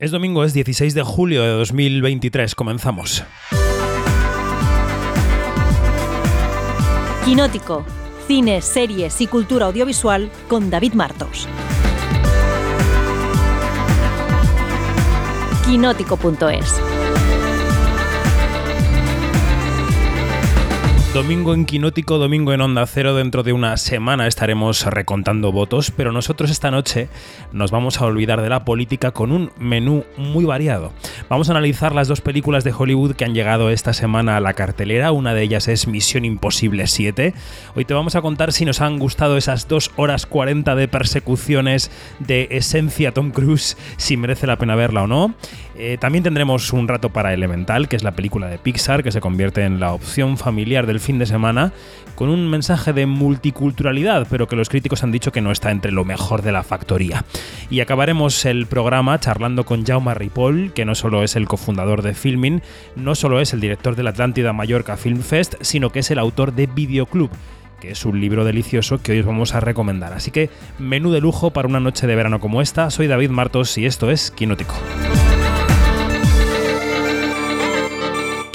Es domingo, es 16 de julio de 2023. Comenzamos. Quinótico. Cine, series y cultura audiovisual con David Martos. Quinótico.es Domingo en Quinótico, domingo en Onda Cero. Dentro de una semana estaremos recontando votos, pero nosotros esta noche nos vamos a olvidar de la política con un menú muy variado. Vamos a analizar las dos películas de Hollywood que han llegado esta semana a la cartelera. Una de ellas es Misión Imposible 7. Hoy te vamos a contar si nos han gustado esas 2 horas 40 de persecuciones de esencia Tom Cruise, si merece la pena verla o no. Eh, también tendremos un rato para Elemental, que es la película de Pixar que se convierte en la opción familiar del fin de semana, con un mensaje de multiculturalidad, pero que los críticos han dicho que no está entre lo mejor de la factoría. Y acabaremos el programa charlando con Jaume Ripoll, que no solo es el cofundador de Filmin, no solo es el director de la Atlántida Mallorca Film Fest, sino que es el autor de Videoclub que es un libro delicioso que hoy os vamos a recomendar. Así que menú de lujo para una noche de verano como esta. Soy David Martos y esto es Quinótico.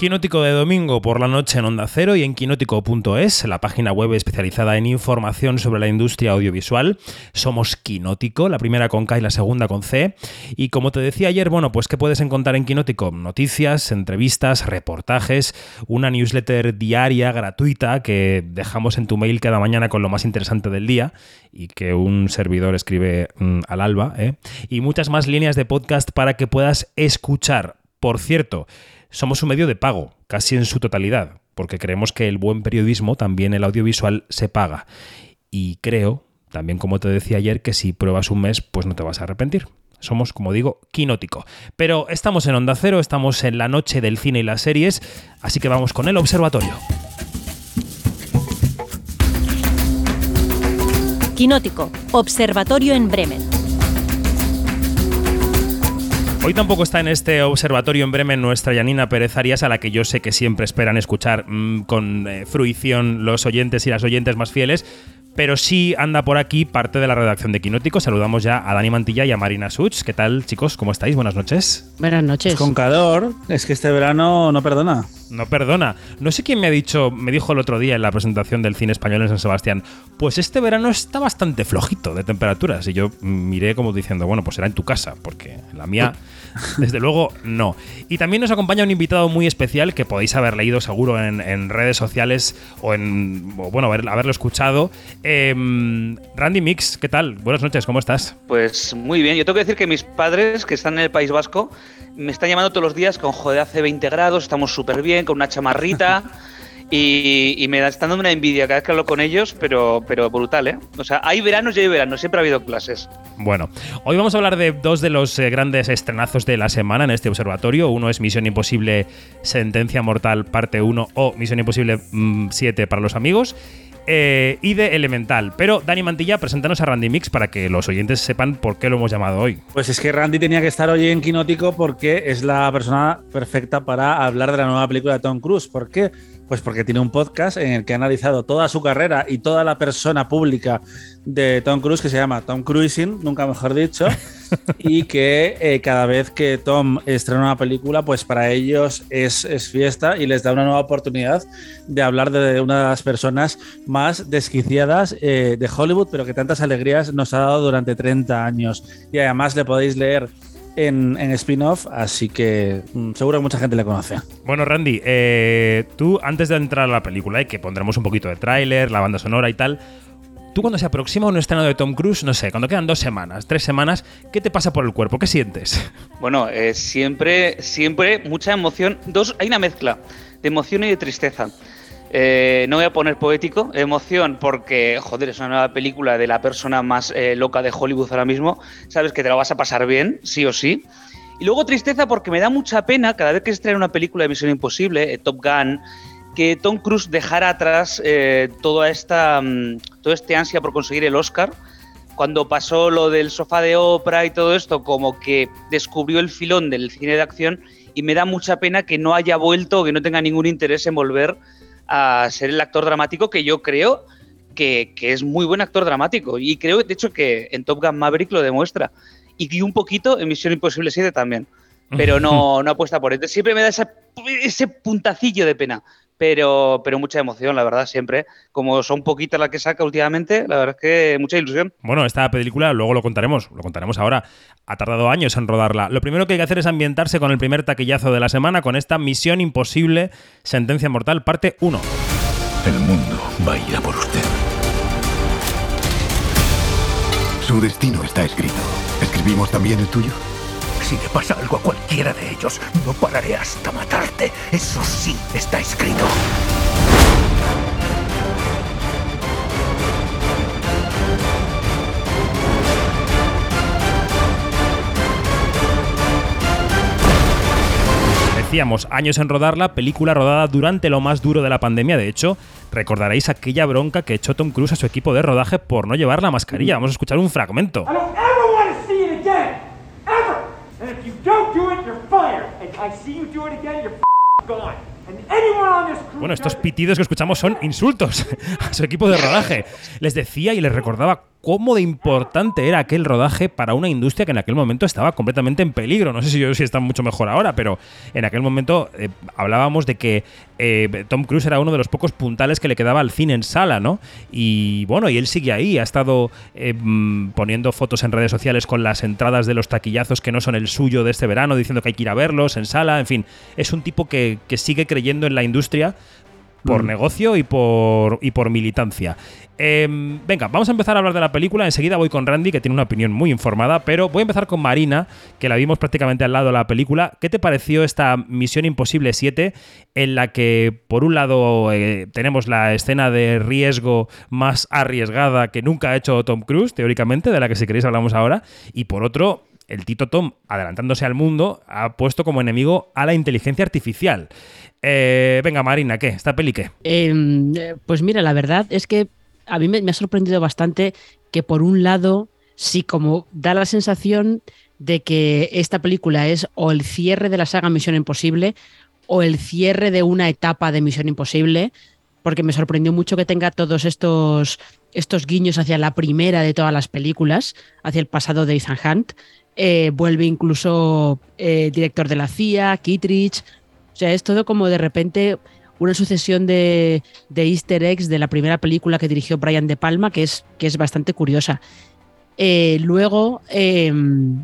Quinótico de domingo por la noche en Onda Cero y en quinótico.es, la página web especializada en información sobre la industria audiovisual. Somos Quinótico, la primera con K y la segunda con C. Y como te decía ayer, bueno, pues ¿qué puedes encontrar en Quinótico? Noticias, entrevistas, reportajes, una newsletter diaria gratuita que dejamos en tu mail cada mañana con lo más interesante del día y que un servidor escribe mm, al alba, ¿eh? y muchas más líneas de podcast para que puedas escuchar. Por cierto, somos un medio de pago, casi en su totalidad, porque creemos que el buen periodismo, también el audiovisual, se paga. Y creo, también como te decía ayer, que si pruebas un mes, pues no te vas a arrepentir. Somos, como digo, quinótico. Pero estamos en Onda Cero, estamos en la noche del cine y las series, así que vamos con el observatorio. Quinótico, Observatorio en Bremen. Hoy tampoco está en este observatorio en Bremen nuestra Yanina Pérez Arias, a la que yo sé que siempre esperan escuchar mm, con eh, fruición los oyentes y las oyentes más fieles, pero sí anda por aquí parte de la redacción de Quinótico. Saludamos ya a Dani Mantilla y a Marina Such. ¿Qué tal, chicos? ¿Cómo estáis? Buenas noches. Buenas noches. Con calor, es que este verano no perdona. No perdona. No sé quién me ha dicho, me dijo el otro día en la presentación del cine español en San Sebastián, pues este verano está bastante flojito de temperaturas. Y yo miré como diciendo, bueno, pues será en tu casa, porque la mía Desde luego, no. Y también nos acompaña un invitado muy especial que podéis haber leído seguro en, redes sociales o en. bueno, haberlo escuchado. Em, Randy Mix, ¿qué tal? Buenas noches, ¿cómo estás? Pues muy bien. Yo tengo que decir que mis padres, que están en el País Vasco, me están llamando todos los días con joder, hace 20 grados, estamos súper bien, con una chamarrita. Y, me están dando una envidia cada vez que hablo con ellos, pero, pero brutal, ¿eh? O sea, hay veranos y hay veranos, siempre ha habido clases. Bueno, hoy vamos a hablar de dos de los eh, grandes estrenazos de la semana en este observatorio. Uno es Misión Imposible Sentencia Mortal parte 1 o Misión Imposible 7 mm, para los amigos. Eh, y de Elemental. Pero Dani Mantilla, preséntanos a Randy Mix para que los oyentes sepan por qué lo hemos llamado hoy. Pues es que Randy tenía que estar hoy en Quinótico porque es la persona perfecta para hablar de la nueva película de Tom Cruise. ¿Por qué? Pues porque tiene un podcast en el que ha analizado toda su carrera y toda la persona pública de Tom Cruise que se llama Tom Cruising, nunca mejor dicho, y que eh, cada vez que Tom estrena una película, pues para ellos es, fiesta y les da una nueva oportunidad de hablar de una de las personas más desquiciadas eh, de Hollywood, pero que tantas alegrías nos ha dado durante 30 años. Y además le podéis leer en, spin-off, así que mm, seguro que mucha gente le conoce. Bueno, Randy, eh, tú antes de entrar a la película, y que pondremos un poquito de tráiler, la banda sonora y tal, tú cuando se aproxima un estreno de Tom Cruise, no sé, cuando quedan dos semanas, tres semanas, ¿qué te pasa por el cuerpo? ¿Qué sientes? Bueno, eh, siempre, siempre mucha emoción. Dos, hay una mezcla de emoción y de tristeza. Eh, no voy a poner poético, emoción, porque, joder, es una nueva película de la persona más eh, loca de Hollywood ahora mismo. Sabes que te la vas a pasar bien, sí o sí. Y luego tristeza porque me da mucha pena cada vez que se estrena una película de Misión Imposible, eh, Top Gun, que Tom Cruise dejara atrás toda esta, mm, todo este ansia por conseguir el Oscar. Cuando pasó lo del sofá de Oprah y todo esto, como que descubrió el filón del cine de acción y me da mucha pena que no haya vuelto, que no tenga ningún interés en volver a ser el actor dramático que yo creo que, es muy buen actor dramático. Y creo, de hecho, que en Top Gun Maverick lo demuestra. y un poquito en Misión Imposible 7 también. Pero no, no apuesta por él. Siempre me da ese puntacillo de pena pero, pero mucha emoción, la verdad, siempre. Como son poquitas las que saca últimamente, la verdad es que mucha ilusión. Bueno, esta película, luego lo contaremos, lo contaremos ahora, ha tardado años en rodarla. Lo primero que hay que hacer es ambientarse con el primer taquillazo de la semana, con esta Misión Imposible, Sentencia Mortal, parte 1. El mundo va a ir a por usted. Su destino está escrito. ¿Escribimos también el tuyo? Si le pasa algo a cualquiera de ellos, no pararé hasta matarte. Eso sí está escrito. Decíamos, años en rodarla, película rodada durante lo más duro de la pandemia. De hecho, recordaréis aquella bronca que echó Tom Cruise a su equipo de rodaje por no llevar la mascarilla. Vamos a escuchar un fragmento. Bueno, estos pitidos que escuchamos son insultos a su equipo de rodaje. Les decía y les recordaba cómo de importante era aquel rodaje para una industria que en aquel momento estaba completamente en peligro. No sé si yo si está mucho mejor ahora, pero en aquel momento eh, hablábamos de que eh, Tom Cruise era uno de los pocos puntales que le quedaba al cine en sala, ¿no? Y bueno, y él sigue ahí, ha estado eh, mm, poniendo fotos en redes sociales con las entradas de los taquillazos que no son el suyo de este verano, diciendo que hay que ir a verlos en sala, en fin, es un tipo que, que sigue creyendo en la industria por mm. negocio y por, y por militancia. Em, venga, vamos a empezar a hablar de la película. Enseguida voy con Randy, que tiene una opinión muy informada, pero voy a empezar con Marina, que la vimos prácticamente al lado de la película. ¿Qué te pareció esta Misión Imposible 7, en la que, por un lado, eh, tenemos la escena de riesgo más arriesgada que nunca ha hecho Tom Cruise, teóricamente, de la que si queréis hablamos ahora, y por otro, el Tito Tom, adelantándose al mundo, ha puesto como enemigo a la inteligencia artificial. Eh, venga, Marina, ¿qué? ¿Esta peli qué? Em, pues mira, la verdad es que a mí me, ha sorprendido bastante que por un lado, sí, como da la sensación de que esta película es o el cierre de la saga Misión Imposible o el cierre de una etapa de Misión Imposible, porque me sorprendió mucho que tenga todos estos, estos guiños hacia la primera de todas las películas, hacia el pasado de Ethan Hunt. Eh, vuelve incluso eh, director de la CIA, Kittridge, o sea, es todo como de repente una sucesión de, easter eggs de la primera película que dirigió Brian De Palma, que es, que es bastante curiosa. Eh, luego, em,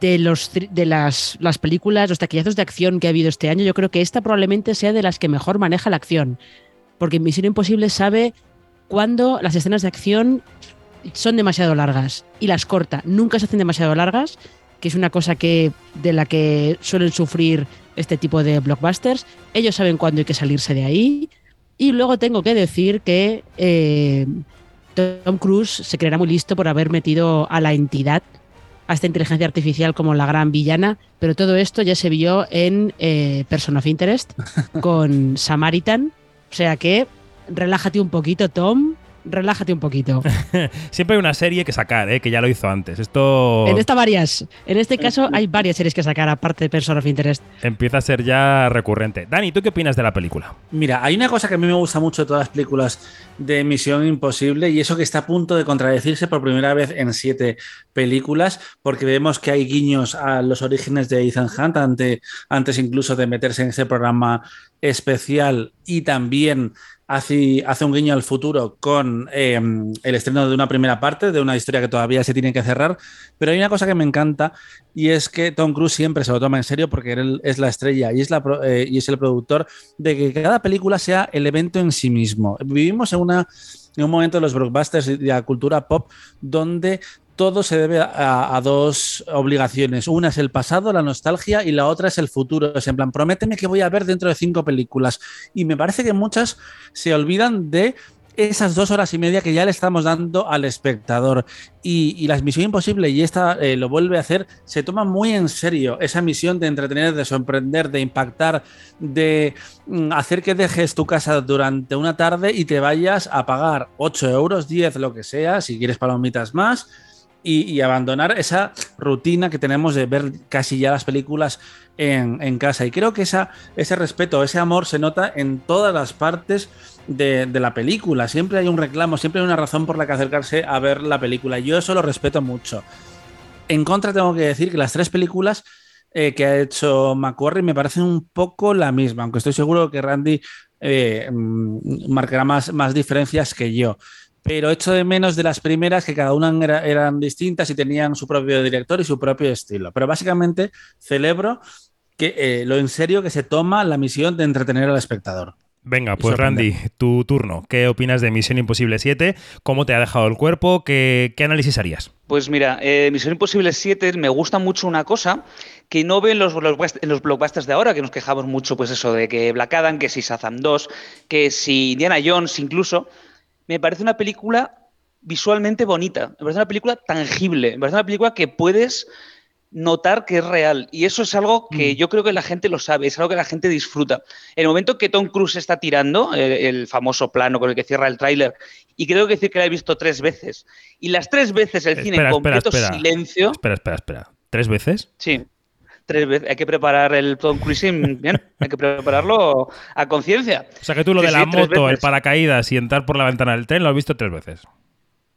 de, los, de las, las, películas, los taquillazos de acción que ha habido este año, yo creo que esta probablemente sea de las que mejor maneja la acción. Porque Misión Imposible sabe cuándo las escenas de acción son demasiado largas y las corta. Nunca se hacen demasiado largas, que es una cosa que, de la que suelen sufrir este tipo de blockbusters. Ellos saben cuándo hay que salirse de ahí. Y luego tengo que decir que eh, Tom Cruise se creerá muy listo por haber metido a la entidad, a esta inteligencia artificial como la gran villana, pero todo esto ya se vio en eh, Person of Interest con Samaritan. O sea que relájate un poquito, Tom, relájate un poquito. Siempre hay una serie que sacar, ¿eh? que ya lo hizo antes. Esto. En esta varias. En este caso hay varias series que sacar, aparte de Person of Interest. Empieza a ser ya recurrente. Dani, ¿tú qué opinas de la película? Mira, hay una cosa que a mí me gusta mucho de todas las películas de Misión Imposible y eso que está a punto de contradecirse por primera vez en siete películas, porque vemos que hay guiños a los orígenes de Ethan Hunt antes incluso de meterse en ese programa especial y también hace, hace un guiño al futuro con em, el estreno de una primera parte, de una historia que todavía se tiene que cerrar. Pero hay una cosa que me encanta y es que Tom Cruise siempre se lo toma en serio porque él es la estrella y es, la, eh, y es el productor de que cada película sea el evento en sí mismo. Vivimos en una en un momento de los blockbusters y de la cultura pop donde todo se debe a, dos obligaciones. Una es el pasado, la nostalgia, y la otra es el futuro. Es en plan, prométeme que voy a ver dentro de cinco películas. Y me parece que muchas se olvidan de esas dos horas y media que ya le estamos dando al espectador. Y, la misión imposible, y esta eh, lo vuelve a hacer, se toma muy en serio esa misión de entretener, de sorprender, de impactar, de mm, hacer que dejes tu casa durante una tarde y te vayas a pagar 8 euros, 10, lo que sea, si quieres palomitas más y, abandonar esa rutina que tenemos de ver casi ya las películas en, casa. Y creo que ese respeto, ese amor se nota en todas las partes de, la película. Siempre hay un reclamo, siempre hay una razón por la que acercarse a ver la película. Yo eso lo respeto mucho. En contra, tengo que decir que las tres películas eh, que ha hecho Macquarie me parecen un poco la misma, aunque estoy seguro que Randy eh, mm, marcará más, más diferencias que yo. Pero echo de menos de las primeras que cada una era- eran distintas y tenían su propio director y su propio estilo. Pero básicamente celebro que eh, lo en serio que se toma la misión de entretener al espectador. Venga, pues. Randy, tu turno. ¿Qué opinas de Misión Imposible 7? ¿Cómo te ha dejado el cuerpo? ¿Qué, qué análisis harías? Pues mira, eh, Misión Imposible 7 me gusta mucho una cosa que no ven los, en los blockbusters de ahora, que nos quejamos mucho, pues eso, de que Black Adam, que si Shazam 2, que si Indiana Jones incluso. Me parece una película visualmente bonita, me parece una película tangible, me parece una película que puedes notar que es real. Y eso es algo que yo creo que la gente lo sabe, es algo que la gente disfruta. En el momento que Tom Cruise está tirando, el famoso plano con el que cierra el tráiler, y creo que decir que la he visto tres veces, y las tres veces el cine en completo espera. silencio. Espera, espera, espera. ¿Tres veces? Sí. Tres veces. Hay que preparar el Tom Cruising bien. Hay que prepararlo a conciencia. O sea que tú lo Sí, de la moto, el paracaídas y entrar por la ventana del tren lo has visto tres veces.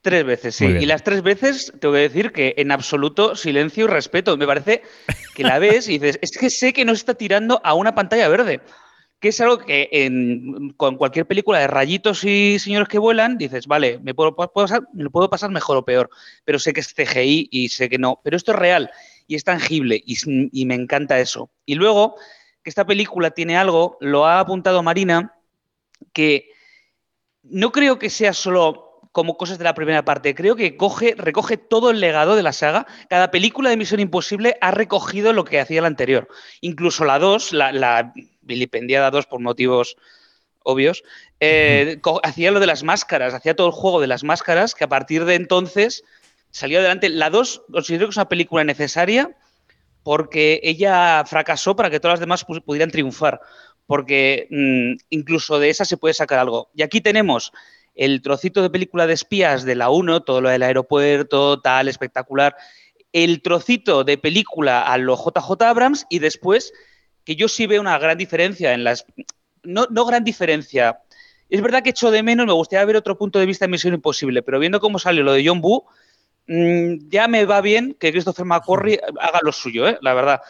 Tres veces, sí. Y las tres veces tengo que decir que en absoluto silencio y respeto. Me parece que la ves y dices, es que sé que no está tirando a una pantalla verde. Que es algo que en, con cualquier película de rayitos y señores que vuelan, dices, vale, me puedo, puedo pasar, me lo puedo pasar mejor o peor, pero sé que es CGI y sé que no. Pero esto es real y es tangible y, me encanta eso. Y luego, que esta película tiene algo, lo ha apuntado Marina, que no creo que sea solo como cosas de la primera parte, creo que coge, recoge todo el legado de la saga. Cada película de Misión Imposible ha recogido lo que hacía la anterior. Incluso la 2, la, la vilipendiada 2 por motivos obvios, eh, hacía lo de las máscaras, hacía todo el juego de las máscaras, que a partir de entonces salió adelante. La 2 considero que es una película necesaria porque ella fracasó para que todas las demás pu- pudieran triunfar. Porque mm, incluso de esa se puede sacar algo. Y aquí tenemos el trocito de película de espías de la 1, todo lo del aeropuerto, tal, espectacular. El trocito de película a lo JJ Abrams y después, que yo sí veo una gran diferencia en las. No, no gran diferencia. Es verdad que echo de menos, me gustaría ver otro punto de vista en Misión Imposible, pero viendo cómo salió lo de John Woo, mm, ya me va bien que Christopher McQuarrie haga lo suyo, ¿eh? la verdad.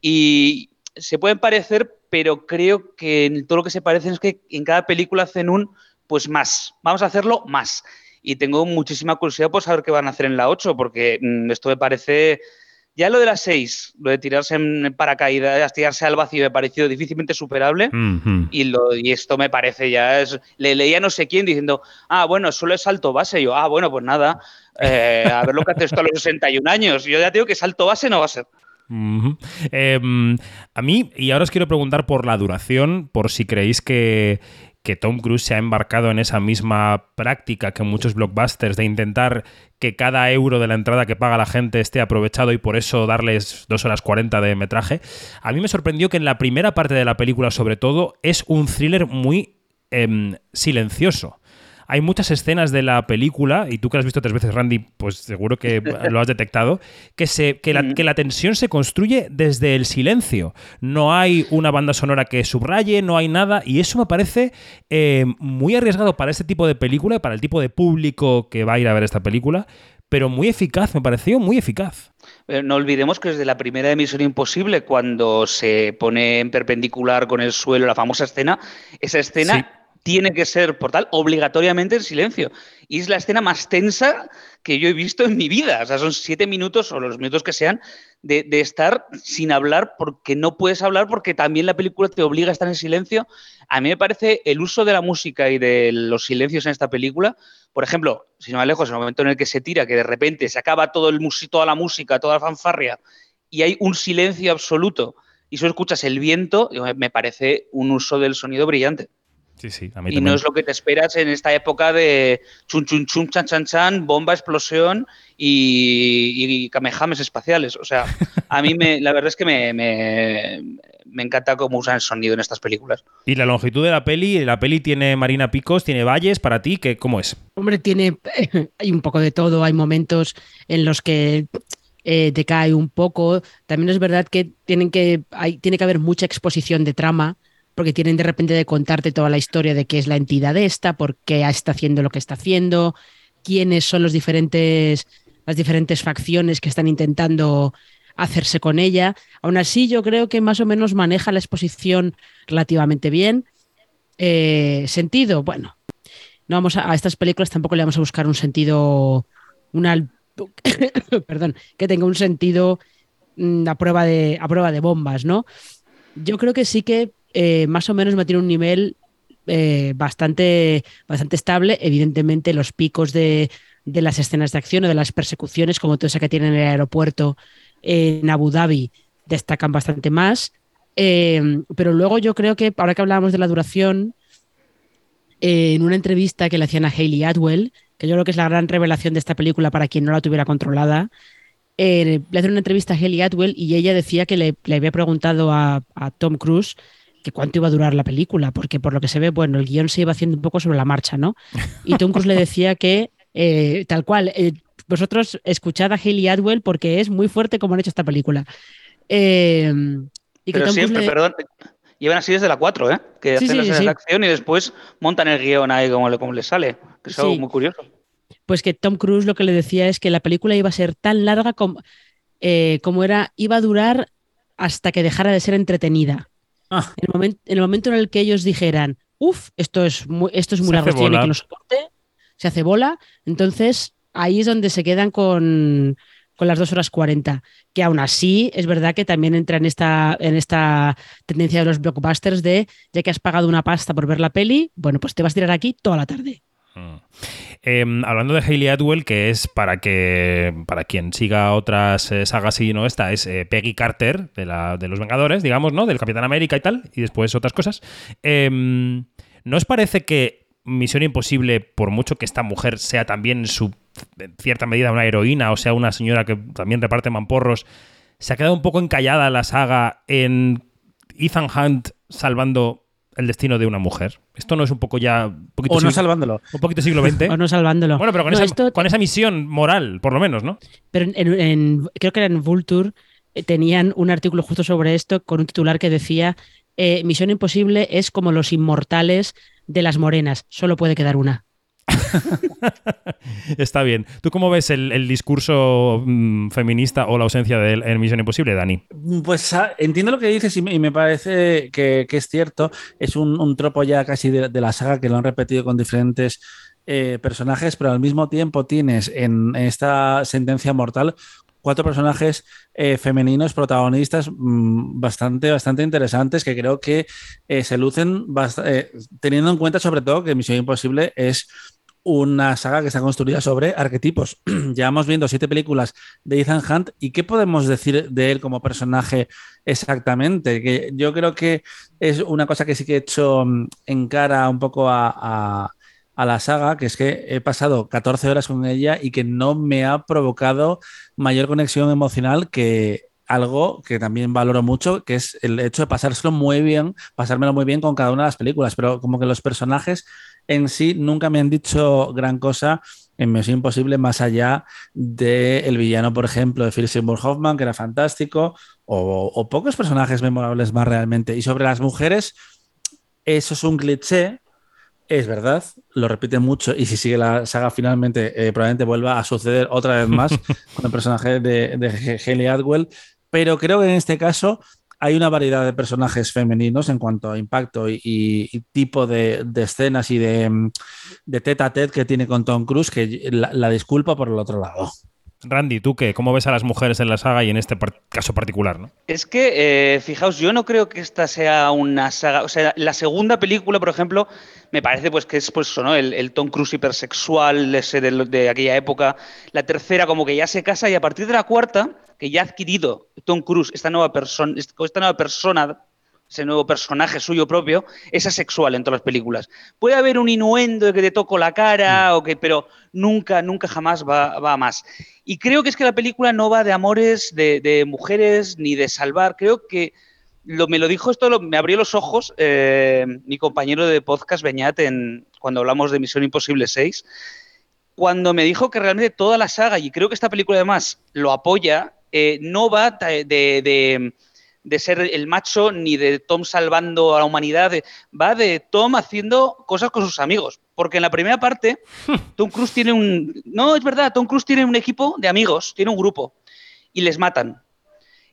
Y se pueden parecer, pero creo que en todo lo que se parecen es que en cada película hacen un, pues más. Vamos a hacerlo más. Y tengo muchísima curiosidad por saber qué van a hacer en la 8, porque mm, esto me parece. Ya lo de la 6, lo de tirarse en paracaídas, tirarse al vacío, me pareció difícilmente superable. Y, lo, y esto me parece ya es. Le leía no sé quién diciendo, ah, bueno, solo es salto base. Y yo, ah, bueno, pues nada. eh, a ver lo que hace esto a los 61 años. Yo ya digo que salto base no va a ser. Em, a mí, y ahora os quiero preguntar por la duración, por si creéis que, que Tom Cruise se ha embarcado en esa misma práctica que muchos blockbusters de intentar que cada euro de la entrada que paga la gente esté aprovechado y por eso darles dos horas 40 de metraje. A mí me sorprendió que en la primera parte de la película, sobre todo, es un thriller muy em, silencioso. Hay muchas escenas de la película, y tú que la has visto tres veces, Randy, pues seguro que lo has detectado, que, se, que, la, que la tensión se construye desde el silencio. No hay una banda sonora que subraye, no hay nada, y eso me parece eh, muy arriesgado para este tipo de película, para el tipo de público que va a ir a ver esta película, pero muy eficaz, me pareció muy eficaz. Pero no olvidemos que desde la primera emisión imposible, cuando se pone en perpendicular con el suelo la famosa escena, esa escena Sí. Tiene que ser, por tal, obligatoriamente en silencio. Y es la escena más tensa que yo he visto en mi vida. O sea, son siete minutos o los minutos que sean de, estar sin hablar porque no puedes hablar porque también la película te obliga a estar en silencio. A mí me parece el uso de la música y de los silencios en esta película. Por ejemplo, si no me lejos, en el momento en el que se tira, que de repente se acaba todo el toda la música, toda la fanfarria y hay un silencio absoluto y solo escuchas el viento, me parece un uso del sonido brillante. Sí, sí, a mí Y también. no es lo que te esperas en esta época de chun chun chun, chan chan chan, bomba, explosión y, y kamehames espaciales. O sea, a mí me, la verdad es que me, me, me encanta cómo usan el sonido en estas películas. Y la longitud de la peli, la peli tiene Marina Picos, tiene valles para ti, que, ¿cómo es? Hombre, tiene. Hay un poco de todo. Hay momentos en los que eh, decae un poco. También es verdad que tienen que. Hay, tiene que haber mucha exposición de trama. Porque tienen de repente de contarte toda la historia de qué es la entidad esta, por qué está haciendo lo que está haciendo, quiénes son los diferentes las diferentes facciones que están intentando hacerse con ella. Aún así, yo creo que más o menos maneja la exposición relativamente bien. Eh, sentido, bueno, no vamos a, a, estas películas tampoco le vamos a buscar un sentido, una, perdón, que tenga un sentido mm, a prueba de, a prueba de bombas, ¿no? Yo creo que sí que eh, más o menos me tiene un nivel eh, bastante, bastante estable. Evidentemente, los picos de, de, las escenas de acción o de las persecuciones, como toda esa que tiene en el aeropuerto en Abu Dhabi, destacan bastante más. Eh, pero luego yo creo que, ahora que hablábamos de la duración, en una entrevista que le hacían a Hayley Atwell, que yo creo que es la gran revelación de esta película para quien no la tuviera controlada, le hacen una entrevista a Hayley Atwell y ella decía que le, le había preguntado a, a, Tom Cruise que cuánto iba a durar la película, porque por lo que se ve, bueno, el guion se iba haciendo un poco sobre la marcha, ¿no? Y Tom Cruise le decía que, eh, tal cual, eh, vosotros escuchad a Hayley Atwell porque es muy fuerte como han hecho esta película. Eh, y que Pero Tom siempre, le... perdón, llevan así desde la 4, ¿eh? Que Sí, hacen sí, las sí. de acción y después montan el guion ahí como, le- como les sale. Que es algo muy curioso. Pues que Tom Cruise lo que le decía es que la película iba a ser tan larga como, como era, iba a durar hasta que dejara de ser entretenida. Ah. En, el momen- en el momento en el que ellos dijeran, uff, esto es muy, esto es muy largo, no bola. que lo soporte, se hace bola, entonces ahí es donde se quedan con, con las 2 horas 40, que aún así es verdad que también entra en esta, en esta tendencia de los blockbusters de, ya que has pagado una pasta por ver la peli, bueno, pues te vas a tirar aquí toda la tarde. Eh, hablando de Hayley Atwell, que es para que para quien siga otras eh, sagas y no esta, es eh, Peggy Carter de, la, de los Vengadores, digamos, ¿no? Del Capitán América y tal, y después otras cosas. Eh, ¿No os parece que Misión Imposible, por mucho que esta mujer sea también su en cierta medida una heroína, o sea, una señora que también reparte mamporros, se ha quedado un poco encallada la saga en Ethan Hunt salvando el destino de una mujer? ¿Esto no es un poco ya... Un poquito, O no siglo- salvándolo. un poquito siglo XX? O no salvándolo. Bueno, pero con, No, esa, esto- con esa misión moral, por lo menos, ¿no? Pero en, en- en- creo que era en Vulture, eh, tenían un artículo justo sobre esto con un titular que decía eh, Misión Imposible es como los inmortales de las morenas, solo puede quedar una. Está bien. ¿Tú cómo ves el, discurso mm, feminista o la ausencia de él en Misión Imposible, Dani? Pues ah, entiendo lo que dices y me, parece que, es cierto. Es un, tropo ya casi de, la saga que lo han repetido con diferentes eh, personajes, pero al mismo tiempo tienes en esta sentencia mortal cuatro personajes eh, femeninos protagonistas mm, bastante, bastante interesantes que creo que eh, se lucen teniendo en cuenta sobre todo que Misión Imposible es una saga que está construida sobre arquetipos. Llevamos viendo siete películas de Ethan Hunt y qué podemos decir de él como personaje exactamente. Que yo creo que es una cosa que sí que he hecho mm, en cara un poco a, a- a la saga, que es que he pasado 14 horas con ella y que no me ha provocado mayor conexión emocional que algo que también valoro mucho, que es el hecho de pasárselo muy bien, pasármelo muy bien con cada una de las películas, pero como que los personajes en sí nunca me han dicho gran cosa en Misión Imposible más allá del villano, por ejemplo, de Philip Seymour Hoffman, que era fantástico, o, o pocos personajes memorables más realmente. Y sobre las mujeres, eso es un cliché, es verdad, lo repite mucho y si sigue la saga finalmente eh, probablemente vuelva a suceder otra vez más con el personaje de, de Haley Atwell, pero creo que en este caso hay una variedad de personajes femeninos en cuanto a impacto y, tipo de, escenas y de, mm, de tete a tete que tiene con Tom Cruise que la disculpa por el otro lado. Randy, ¿tú qué? ¿Cómo ves a las mujeres en la saga y en este par- caso particular? ¿no? Es que, eh, fijaos, yo no creo que esta sea una saga. O sea, la segunda película, por ejemplo, me parece pues que es pues eso, ¿no? El, Tom Cruise hipersexual de, de aquella época. La tercera, como que ya se casa, y a partir de la cuarta, que ya ha adquirido Tom Cruise esta nueva persona, esta nueva persona, ese nuevo personaje suyo propio, es asexual en todas las películas. Puede haber un inuendo de que te toco la cara, o que, pero nunca, nunca jamás va, va a más. Y creo que es que la película no va de amores, de, de mujeres, ni de salvar. Creo que lo, me lo dijo esto, lo- me abrió los ojos eh, mi compañero de podcast, Beñat, en, cuando hablamos de Misión Imposible 6, cuando me dijo que realmente toda la saga, y creo que esta película además lo apoya, eh, no va de- de ser el macho ni de Tom salvando a la humanidad, va de Tom haciendo cosas con sus amigos. Porque en la primera parte, Tom Cruise tiene un. No, es verdad, Tom Cruise tiene un equipo de amigos, tiene un grupo, y les matan.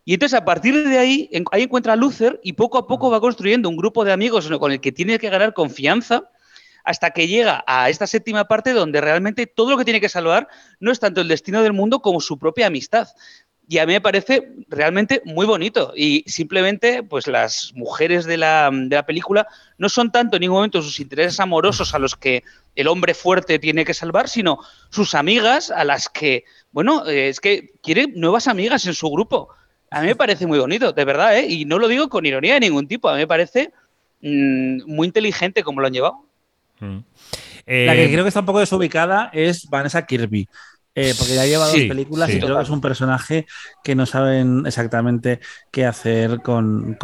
Y entonces a partir de ahí, ahí encuentra a Luther y poco a poco va construyendo un grupo de amigos con el que tiene que ganar confianza hasta que llega a esta séptima parte donde realmente todo lo que tiene que salvar no es tanto el destino del mundo como su propia amistad. Y a mí me parece realmente muy bonito. Y simplemente, pues las mujeres de la, de la película no son tanto en ningún momento sus intereses amorosos a los que el hombre fuerte tiene que salvar, sino sus amigas a las que, bueno, eh, es que quiere nuevas amigas en su grupo. A mí me parece muy bonito, de verdad, ¿eh? Y no lo digo con ironía de ningún tipo, a mí me parece mm, muy inteligente como lo han llevado. Mm. la que eh, creo que está un poco desubicada es Vanessa Kirby. Eh, porque ya lleva dos películas y creo que es un personaje que no saben exactamente qué hacer con,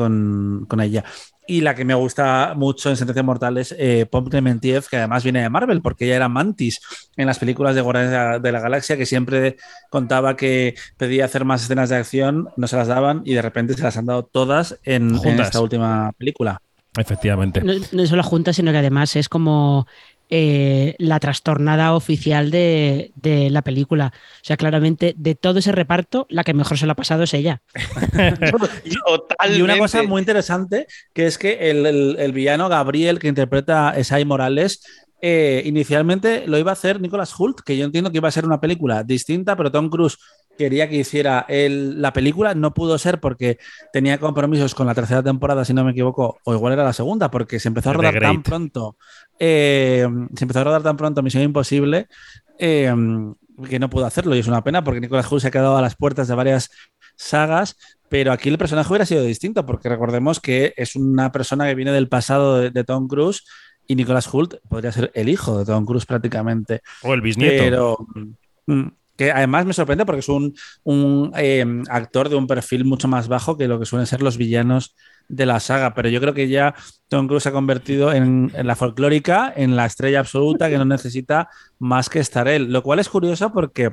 ella. Y la que me gusta mucho en Sentencia Mortal es eh, Pop Clementiev, que además viene de Marvel, porque ella era Mantis en las películas de Guardianes de la Galaxia, que siempre contaba que pedía hacer más escenas de acción, no se las daban y de repente se las han dado todas en, esta última película. Efectivamente. No, no solo juntas, sino que además es como eh, la trastornada oficial de, la película. O sea, claramente, de todo ese reparto, la que mejor se lo ha pasado es ella. y una cosa muy interesante, que es que el, villano Gabriel, que interpreta a Esai Morales, eh, inicialmente lo iba a hacer Nicolas Hult, que yo entiendo que iba a ser una película distinta, pero Tom Cruise quería que hiciera la película, no pudo ser porque tenía compromisos con la tercera temporada, si no me equivoco, o igual era la segunda, porque se empezó a rodar tan pronto, eh, se empezó a rodar tan pronto Misión Imposible, eh, que no pudo hacerlo y es una pena porque Nicolas Hulse se ha quedado a las puertas de varias sagas, pero aquí el personaje hubiera sido distinto porque recordemos que es una persona que viene del pasado de, Tom Cruise y Nicolas Hult podría ser el hijo de Tom Cruise prácticamente. O el bisnieto. Pero, mm, que además me sorprende porque es un, eh, actor de un perfil mucho más bajo que lo que suelen ser los villanos de la saga, pero yo creo que ya Tom Cruise se ha convertido en, la folclórica, en la estrella absoluta que no necesita más que estar él, lo cual es curioso porque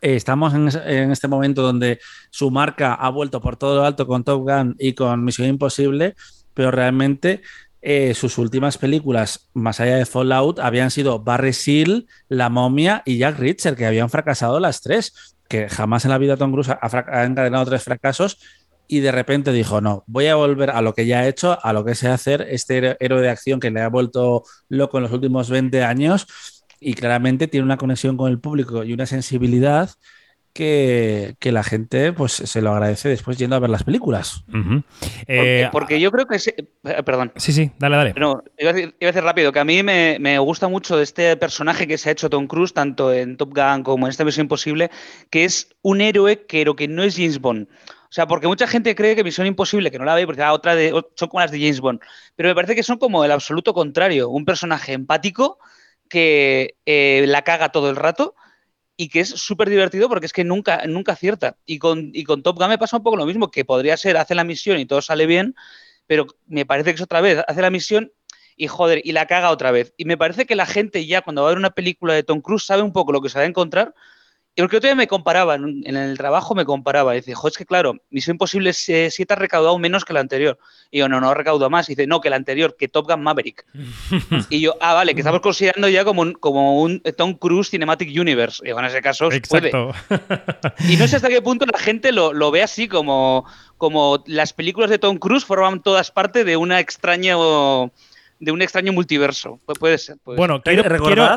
eh, estamos en, en, este momento donde su marca ha vuelto por todo lo alto con Top Gun y con Misión Imposible, pero realmente eh, sus últimas películas, más allá de Fallout, habían sido Barry Seal, La Momia y Jack Reacher, que habían fracasado las tres, que jamás en la vida Tom Cruise ha, encadenado tres fracasos y de repente dijo, no, voy a volver a lo que ya he hecho, a lo que sé hacer, este héroe de acción que le ha vuelto loco en los últimos 20 años y claramente tiene una conexión con el público y una sensibilidad que, la gente pues se lo agradece después yendo a ver las películas. Eh, porque, yo creo que... Eh, perdón. Sí, sí, dale, dale. No, iba a, decir, rápido que a mí me, gusta mucho este personaje que se ha hecho Tom Cruise, tanto en Top Gun como en esta Misión Imposible, que es un héroe pero que no es James Bond. O sea, porque mucha gente cree que Misión Imposible, que no la ve, porque ah, otra de, son como las de James Bond, pero me parece que son como el absoluto contrario, un personaje empático que eh, la caga todo el rato y que es súper divertido porque es que nunca, nunca acierta. Y con, y con Top Gun me pasa un poco lo mismo, que podría ser, hace la misión y todo sale bien, pero me parece que es otra vez, hace la misión y joder, y la caga otra vez. Y me parece que la gente ya cuando va a ver una película de Tom Cruise sabe un poco lo que se va a encontrar y porque otro día me comparaba, en el trabajo me comparaba, y dice, joder, es que claro, Misión Imposible 7 ha recaudado menos que la anterior. Y yo, no, no ha recaudado más. Y dice, no, que la anterior, que Top Gun Maverick. y yo, ah, vale, que estamos considerando ya como un, como un Tom Cruise Cinematic Universe. Y en ese caso, Exacto. y no sé hasta qué punto la gente lo, lo ve así, como, como las películas de Tom Cruise forman todas parte de una extraña de un extraño multiverso. puede ser. bueno, quiero,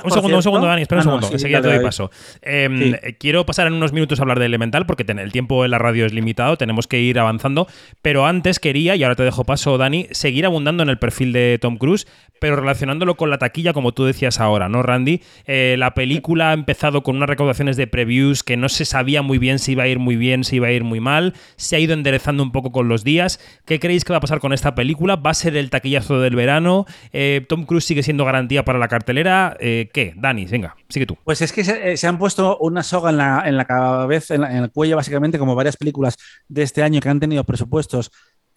un segundo, un segundo, Dani, espera un ah, segundo, enseguida te doy paso. Em, quiero pasar en unos minutos a hablar de Elemental, porque el tiempo en la radio es limitado, tenemos que ir avanzando. Pero antes quería, y ahora te dejo paso, Dani, seguir abundando en el perfil de Tom Cruise, pero relacionándolo con la taquilla, como tú decías ahora, ¿no, Randy? Eh, la película ha empezado con unas recaudaciones de previews que no se sabía muy bien si iba a ir muy bien, si iba a ir muy mal. Se ha ido enderezando un poco con los días. ¿Qué creéis que va a pasar con esta película? ¿Va a ser el taquillazo del verano? Eh, Tom Cruise sigue siendo garantía para la cartelera. Eh, ¿Qué? Dani, venga, sigue tú. Pues es que se, eh, han puesto una soga en la, en la cabeza, en, el cuello, básicamente, como varias películas de este año que han tenido presupuestos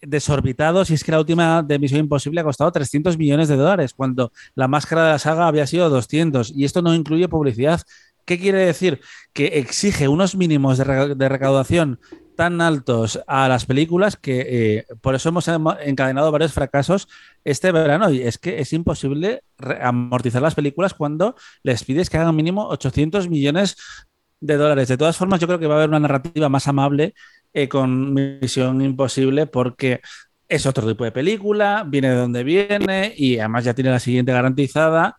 desorbitados y es que la última de Misión Imposible ha costado 300 millones de dólares cuando la máscara de la saga había sido 200 y esto no incluye publicidad. ¿Qué quiere decir? Que exige unos mínimos de, recaudación tan altos a las películas que eh, por eso hemos encadenado varios fracasos este verano. Y es que es imposible amortizar las películas cuando les pides que hagan mínimo 800 millones de dólares. De todas formas, yo creo que va a haber una narrativa más amable eh, con Misión Imposible porque es otro tipo de película, viene de donde viene y además ya tiene la siguiente garantizada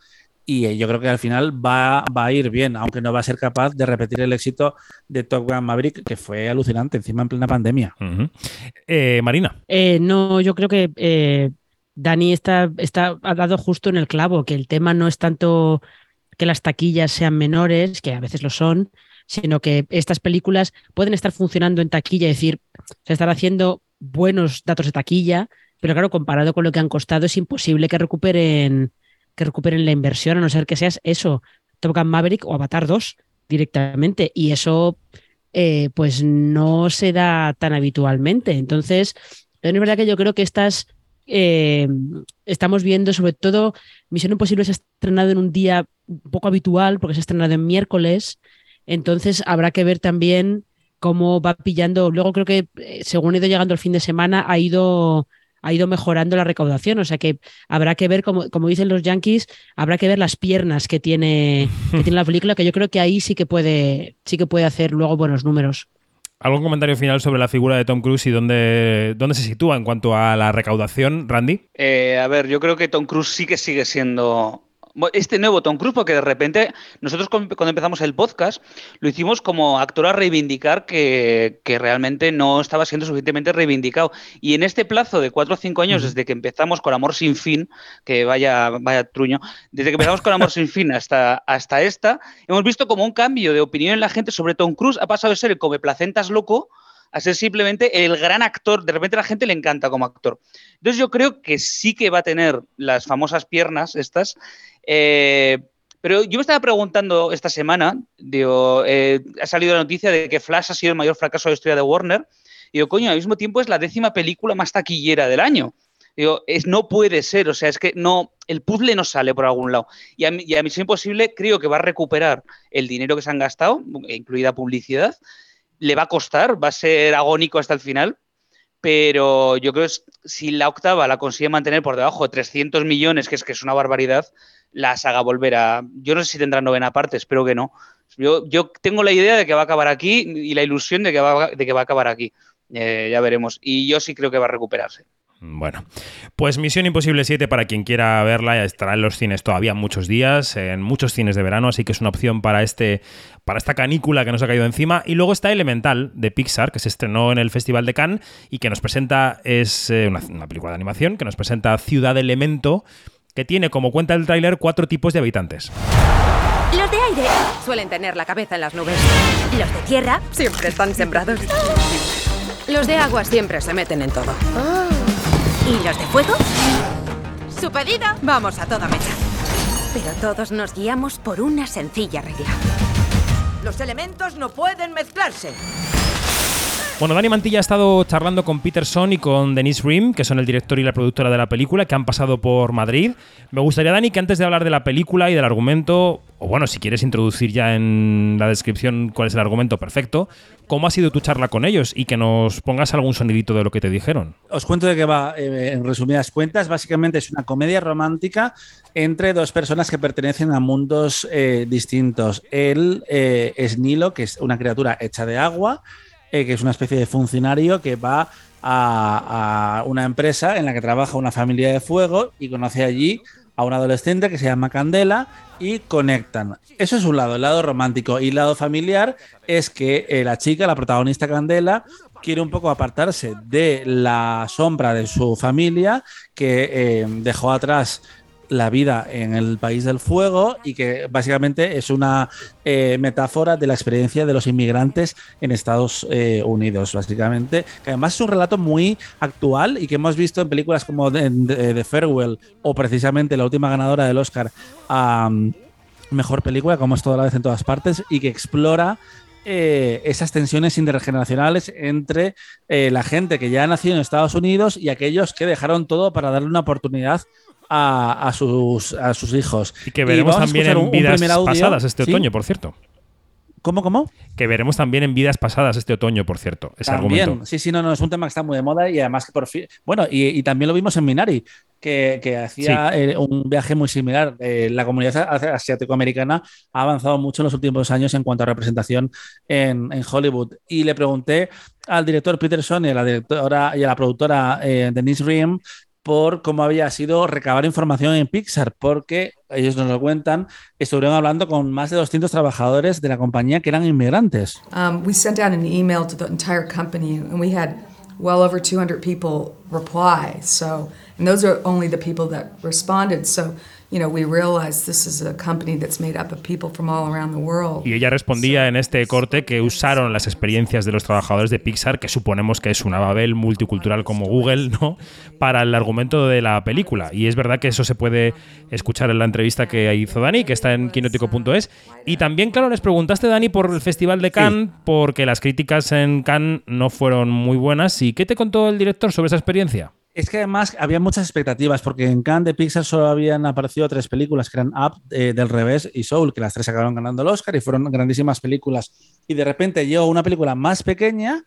y eh, yo creo que al final va, a ir bien, aunque no va a ser capaz de repetir el éxito de Top Gun Maverick, que fue alucinante, encima en plena pandemia. Eh, Marina. Eh, no, yo creo que Dani está, está, ha dado justo en el clavo, que el tema no es tanto que las taquillas sean menores, que a veces lo son, sino que estas películas pueden estar funcionando en taquilla, es decir, se están haciendo buenos datos de taquilla, pero claro, comparado con lo que han costado, es imposible que recuperen que recuperen la inversión, a no ser que seas eso, Top Gun Maverick o Avatar 2 directamente. Y eso, eh, pues no se da tan habitualmente. Entonces, es verdad que yo creo que estas eh, estamos viendo, sobre todo, Misión Imposible se ha estrenado en un día poco habitual, porque se ha estrenado en miércoles. Entonces, habrá que ver también cómo va pillando. Luego creo que, eh, según ha ido llegando el fin de semana, ha ido ha ido mejorando la recaudación. O sea que habrá que ver, como, como dicen los yankees, habrá que ver las piernas que tiene, que tiene la película, que yo creo que ahí sí que puede, sí que puede hacer luego buenos números. ¿Algún comentario final sobre la figura de Tom Cruise y dónde, dónde se sitúa en cuanto a la recaudación, Randy? Eh, a ver, yo creo que Tom Cruise sí que sigue siendo este nuevo Tom Cruise, porque de repente nosotros cuando empezamos el podcast lo hicimos como actor a reivindicar que, realmente no estaba siendo suficientemente reivindicado. Y en este plazo de cuatro o cinco años, desde que empezamos con Amor sin fin, que vaya, vaya truño, desde que empezamos con Amor sin fin hasta, hasta esta, hemos visto como un cambio de opinión en la gente sobre Tom Cruise. Ha pasado de ser el come placentas loco a ser simplemente el gran actor. De repente a la gente le encanta como actor. Entonces yo creo que sí que va a tener las famosas piernas estas eh, pero yo me estaba preguntando esta semana, digo, eh, ha salido la noticia de que Flash ha sido el mayor fracaso de la historia de Warner. Y digo, coño, al mismo tiempo es la décima película más taquillera del año. Digo, es, no puede ser, o sea, es que no, el puzzle no sale por algún lado. Y a, y a Misión Imposible creo que va a recuperar el dinero que se han gastado, incluida publicidad. Le va a costar, va a ser agónico hasta el final, pero yo creo que si la octava la consigue mantener por debajo de 300 millones, que es que es una barbaridad, la saga volver a. Yo no sé si tendrá novena parte, espero que no. Yo, yo tengo la idea de que va a acabar aquí y la ilusión de que va, de que va a acabar aquí. Eh, ya veremos. Y yo sí creo que va a recuperarse. Bueno, pues Misión Imposible 7 para quien quiera verla estará en los cines todavía muchos días, en muchos cines de verano, así que es una opción para este para esta canícula que nos ha caído encima y luego está Elemental de Pixar que se estrenó en el Festival de Cannes y que nos presenta es eh, una, una película de animación que nos presenta Ciudad Elemento que tiene, como cuenta el tráiler, cuatro tipos de habitantes. Los de aire suelen tener la cabeza en las nubes. Los de tierra siempre están sembrados. Los de agua siempre se meten en todo. ¿Y los de fuego? Su pedido. Vamos a toda mecha. Pero todos nos guiamos por una sencilla regla. Los elementos no pueden mezclarse. Bueno, Dani Mantilla ha estado charlando con Peterson y con Denise Rim, que son el director y la productora de la película, que han pasado por Madrid. Me gustaría, Dani, que antes de hablar de la película y del argumento, o bueno, si quieres introducir ya en la descripción cuál es el argumento, perfecto, ¿cómo ha sido tu charla con ellos? Y que nos pongas algún sonidito de lo que te dijeron. Os cuento de qué va, eh, en resumidas cuentas, básicamente es una comedia romántica entre dos personas que pertenecen a mundos eh, distintos. Él eh, es Nilo, que es una criatura hecha de agua, eh, que es una especie de funcionario que va a, una empresa en la que trabaja una familia de fuego y conoce allí a un adolescente que se llama Candela y conectan. Eso es un lado, el lado romántico. Y el lado familiar es que eh, la chica, la protagonista Candela, quiere un poco apartarse de la sombra de su familia que eh, dejó atrás la vida en el país del fuego y que básicamente es una eh, metáfora de la experiencia de los inmigrantes en Estados eh, Unidos, básicamente. Que además es un relato muy actual y que hemos visto en películas como The, Farewell o precisamente la última ganadora del Oscar a Mejor Película, como es toda la vez en todas partes, y que explora eh, esas tensiones intergeneracionales entre la gente que ya ha nacido en Estados Unidos y aquellos que dejaron todo para darle una oportunidad a, sus, a sus hijos. Y que veremos también en vidas pasadas este otoño, por cierto. ¿Cómo, cómo? Que veremos también en vidas pasadas este otoño, por cierto, ese también. argumento. Sí, sí, no, no, es un tema que está muy de moda y además que por fin. Bueno, y, y también lo vimos en Minari, que, que hacía eh, un viaje muy similar. Eh, la comunidad asiático-americana ha avanzado mucho en los últimos años en cuanto a representación en, en Hollywood. Y le pregunté al director Peterson y a la directora y a la productora eh, Denise Riem por cómo había sido recabar información en Pixar, porque ellos nos lo cuentan, estuvieron hablando con más de 200 trabajadores de la compañía que eran inmigrantes. Um, we sent out an email to the entire company, and we had well over 200 people reply. So, and those are only the people that responded. So, you know, we realized this is a company that's made up of people from all around the world. Y ella respondía en este corte que usaron las experiencias de los trabajadores de Pixar, que suponemos que es una Babel multicultural como Google, ¿no? Para el argumento de la película. Y es verdad que eso se puede escuchar en la entrevista que hizo Dani, que está en quinótico.es. Y también, claro, les preguntaste, Dani, por el Festival de Cannes, porque las críticas en Cannes no fueron muy buenas. ¿Y qué te contó el director sobre esa experiencia? Es que además había muchas expectativas, porque en Cannes de Pixar solo habían aparecido tres películas, que eran Up, eh, Del Revés y Soul, que las tres acabaron ganando el Oscar y fueron grandísimas películas. Y de repente llegó una película más pequeña,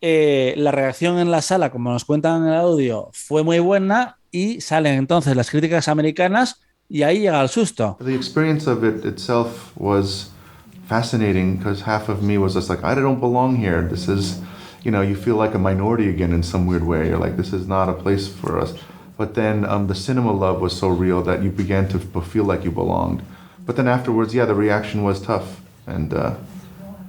eh, la reacción en la sala, como nos cuentan en el audio, fue muy buena y salen entonces las críticas americanas y ahí llega el susto. The experience of it itself was fascinating because half of me was just like, I don't belong here. This is, you know, you feel like a minority again in some weird way. You're like, this is not a place for us. But then um, the cinema love was so real that you began to feel like you belonged. But then afterwards, yeah, the reaction was tough. And, uh,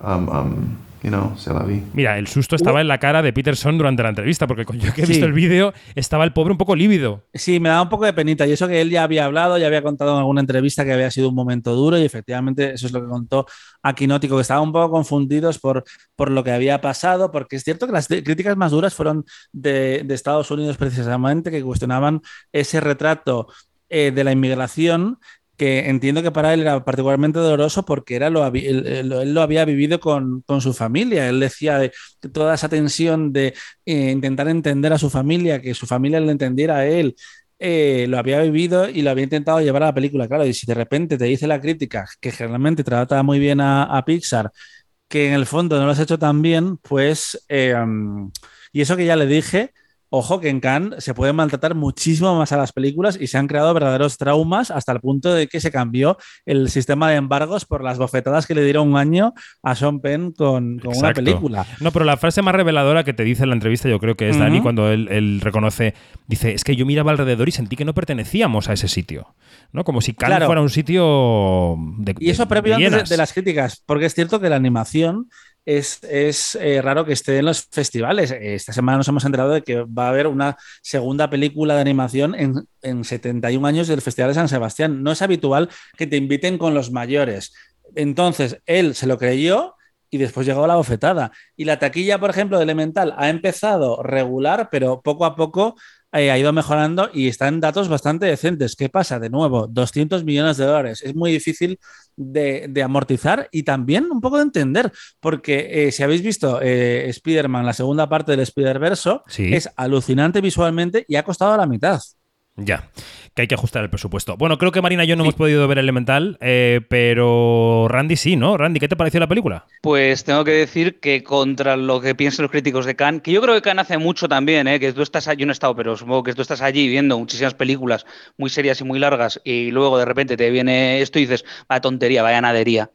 um, um, you know, c'est la vie. Mira, el susto estaba en la cara de Peterson durante la entrevista, porque yo que he visto Sí. el vídeo, estaba el pobre un poco lívido. Sí, me da un poco de penita. Y eso que él ya había hablado, ya había contado en alguna entrevista que había sido un momento duro y efectivamente eso es lo que contó a Quinótico, que estaban un poco confundidos por, por lo que había pasado, porque es cierto que las críticas más duras fueron de, de Estados Unidos precisamente, que cuestionaban ese retrato eh, de la inmigración que entiendo que para él era particularmente doloroso porque era lo, él, él- lo había vivido con, con su familia. Él decía de toda esa tensión de eh, intentar entender a su familia, que su familia le entendiera a él, eh, lo había vivido y lo había intentado llevar a la película. Claro, y si de repente te dice la crítica, que generalmente trata muy bien a, a Pixar, que en el fondo no lo has hecho tan bien, pues, eh, y eso que ya le dije, ojo que en Cannes se puede maltratar muchísimo más a las películas y se han creado verdaderos traumas hasta el punto de que se cambió el sistema de embargos por las bofetadas que le dieron un año a Sean Penn con, con una película. No, pero la frase más reveladora que te dice en la entrevista, yo creo que es Dani, Ujú. cuando él, él reconoce, dice, es que yo miraba alrededor y sentí que no pertenecíamos a ese sitio. ¿No? Como si Cannes Claro. fuera un sitio de. Y eso de- previo de de las críticas, porque es cierto que la animación es, eh, raro que esté en los festivales. Esta semana nos hemos enterado de que va a haber una segunda película de animación en, en 71 años del Festival de San Sebastián. No es habitual que te inviten con los mayores. Entonces, él se lo creyó y después llegó la bofetada. Y la taquilla, por ejemplo, de Elemental ha empezado regular, pero poco a poco eh, ha ido mejorando y está en datos bastante decentes. ¿Qué pasa? De nuevo, 200 millones de dólares. Es muy difícil de, de amortizar y también un poco de entender, porque eh, si habéis visto eh, Spider-Man, la segunda parte del Spider-Verso, Sí. es alucinante visualmente y ha costado la mitad. Ya, que hay que ajustar el presupuesto. Bueno, creo que Marina y yo no hemos podido ver Elemental, eh, pero Randy sí, ¿no? Randy, ¿qué te pareció la película? Pues tengo que decir que contra lo que piensan los críticos de Cannes, que yo creo que Cannes hace mucho también, ¿eh? que tú estás allí, yo no he estado, pero supongo que tú estás allí viendo muchísimas películas muy serias y muy largas y luego de repente te viene esto y dices, vaya tontería, vaya nadería.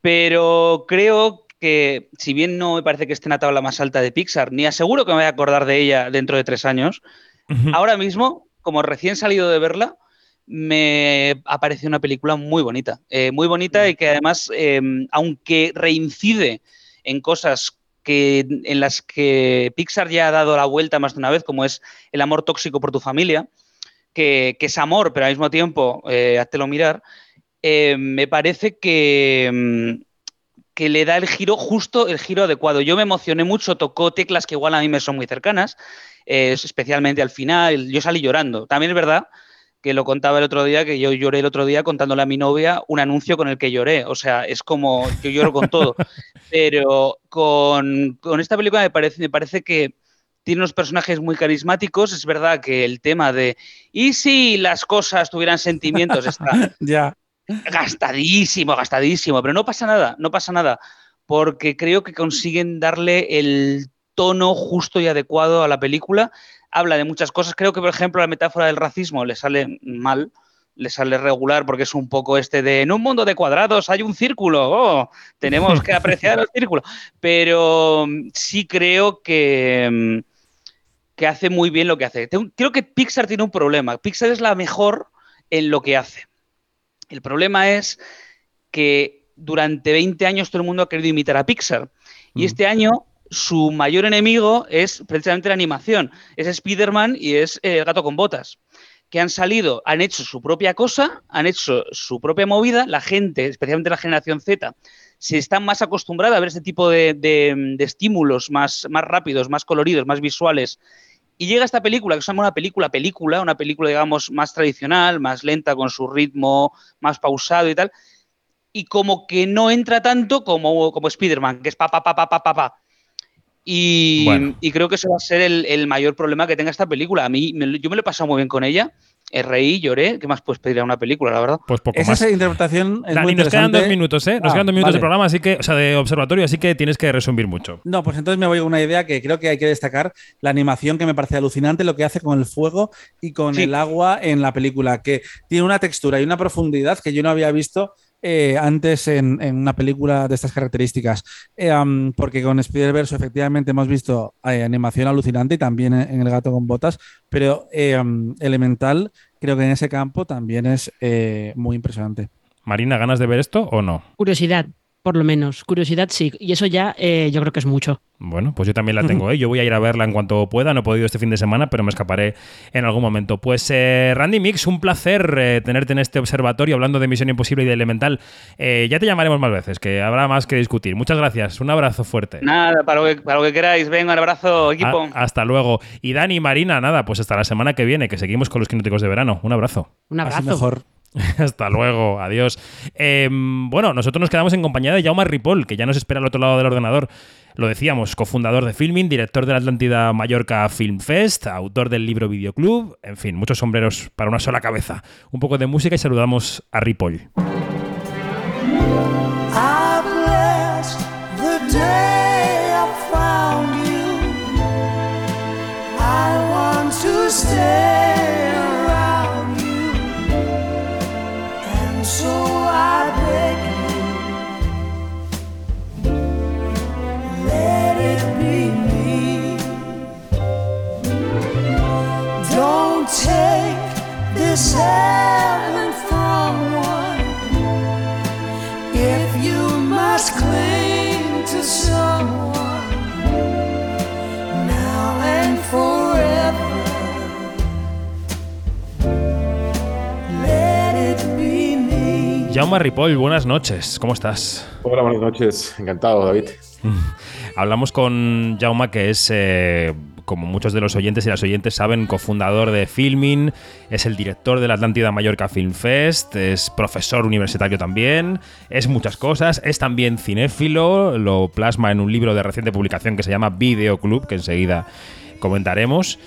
Pero creo que si bien no me parece que esté en la tabla más alta de Pixar, ni aseguro que me voy a acordar de ella dentro de tres años, ahora mismo, como recién salido de verla, me ha parecido una película muy bonita. Eh, muy bonita y que además, eh, aunque reincide en cosas que, en las que Pixar ya ha dado la vuelta más de una vez, como es el amor tóxico por tu familia, que, es amor, pero al mismo tiempo, eh, háztelo mirar, eh, me parece que, mm, que le da el giro justo, el giro adecuado. Yo me emocioné mucho, tocó teclas que igual a mí me son muy cercanas, eh, especialmente al final. Yo salí llorando. También es verdad que lo contaba el otro día, que yo lloré el otro día contándole a mi novia un anuncio con el que lloré. O sea, es como, yo lloro con todo. Pero con, con esta película me parece, me parece que tiene unos personajes muy carismáticos. Es verdad que el tema de, ¿y si las cosas tuvieran sentimientos? Está, Ya. Gastadísimo, gastadísimo, pero no pasa nada, no pasa nada, porque creo que consiguen darle el tono justo y adecuado a la película. Habla de muchas cosas. Creo que, por ejemplo, la metáfora del racismo le sale mal, le sale regular porque es un poco este de en un mundo de cuadrados hay un círculo, oh, tenemos que apreciar el círculo. Pero mm, sí creo que, mm, que hace muy bien lo que hace. Creo que Pixar tiene un problema. Pixar es la mejor en lo que hace. El problema es que durante 20 años todo el mundo ha querido imitar a Pixar. Y este año su mayor enemigo es precisamente la animación. Es Spider-Man y es eh, el gato con botas que han salido, han hecho su propia cosa, han hecho su propia movida, la gente, especialmente la generación Z, se está más acostumbrada a ver este tipo de, estímulos más, más rápidos, más coloridos, más visuales. Y llega esta película, que se llama una película, película, una película, digamos, más tradicional, más lenta, con su ritmo más pausado y tal. Y como que no entra tanto como, como Spider-Man, que es pa, pa, pa, pa, pa, pa, pa. Y, creo que eso va a ser el, mayor problema que tenga esta película. A mí, yo me lo he pasado muy bien con ella. reí, lloré. ¿Qué más puedes pedir a una película, la verdad? Pues poco Esa más. interpretación es muy nos quedan dos minutos, ¿eh? Nos Ah, quedan dos minutos de programa, así que, o sea, de observatorio, así que tienes que resumir mucho. No, pues entonces me voy a una idea que creo que hay que destacar, la animación que me parece alucinante, lo que hace con el fuego y con Sí. el agua en la película, que tiene una textura y una profundidad que yo no había visto eh, antes en, en una película de estas características. Eh, porque con Spider-Verse efectivamente hemos visto eh, animación alucinante y también en, en El gato con botas, pero eh, Elemental creo que en ese campo también es eh, muy impresionante. Marina, ¿ganas de ver esto o no? Curiosidad, por lo menos. Curiosidad sí. Y eso ya eh, yo creo que es mucho. Bueno, pues yo también la tengo, ¿eh? Yo voy a ir a verla en cuanto pueda. No he podido este fin de semana, pero me escaparé en algún momento. Pues eh, Randy Mix, un placer eh, tenerte en este observatorio hablando de Misión Imposible y de Elemental. Eh, ya te llamaremos más veces, que habrá más que discutir. Muchas gracias. Un abrazo fuerte. Nada, para lo que, para lo que queráis. Venga, un abrazo, equipo. A- hasta luego. Y Dani, Marina, nada, pues hasta la semana que viene, que seguimos con los quinóticos de verano. Un abrazo. Un Así abrazo. mejor. Hasta luego, adiós. Eh, bueno, nosotros nos quedamos en compañía de Jaume Ripoll, que ya nos espera al otro lado del ordenador. Lo decíamos, cofundador de Filming, director de la Atlántida Mallorca Film Fest, autor del libro Videoclub, en fin, muchos sombreros para una sola cabeza. Un poco de música y saludamos a Ripoll. Jaume Ripoll, buenas noches, ¿cómo estás? Hola, buenas noches. Encantado, David. Hablamos con Jaume, que es, eh, como muchos de los oyentes y las oyentes saben, cofundador de Filmin, es el director de la Atlántida Mallorca Film Fest, es profesor universitario también, es muchas cosas, es también cinéfilo, lo plasma en un libro de reciente publicación que se llama Video Club, que enseguida comentaremos.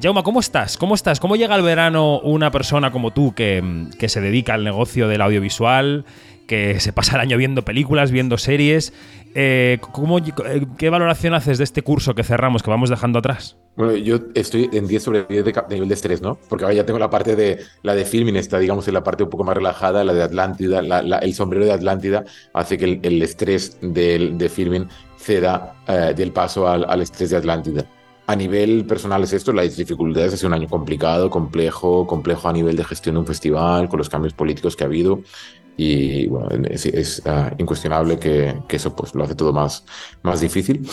Jaume, ¿cómo estás? ¿Cómo estás? ¿Cómo llega el verano una persona como tú que, que se dedica al negocio del audiovisual, que se pasa el año viendo películas, viendo series? Eh, ¿cómo- eh, ¿Qué valoración haces de este curso que cerramos, que vamos dejando atrás? Bueno, yo estoy en 10 sobre 10 de, nivel de estrés, ¿no? Porque ahora ya tengo la parte de la de filming, está, digamos, en la parte un poco más relajada, la de Atlántida, el sombrero de Atlántida hace que el, el estrés del, de filming ceda eh, del paso al, al estrés de Atlántida. A nivel personal es esto, las dificultades, ha sido un año complicado, complejo, complejo a nivel de gestión de un festival, con los cambios políticos que ha habido. Y bueno, es, es, ah, incuestionable que, que eso pues, lo hace todo más, más difícil.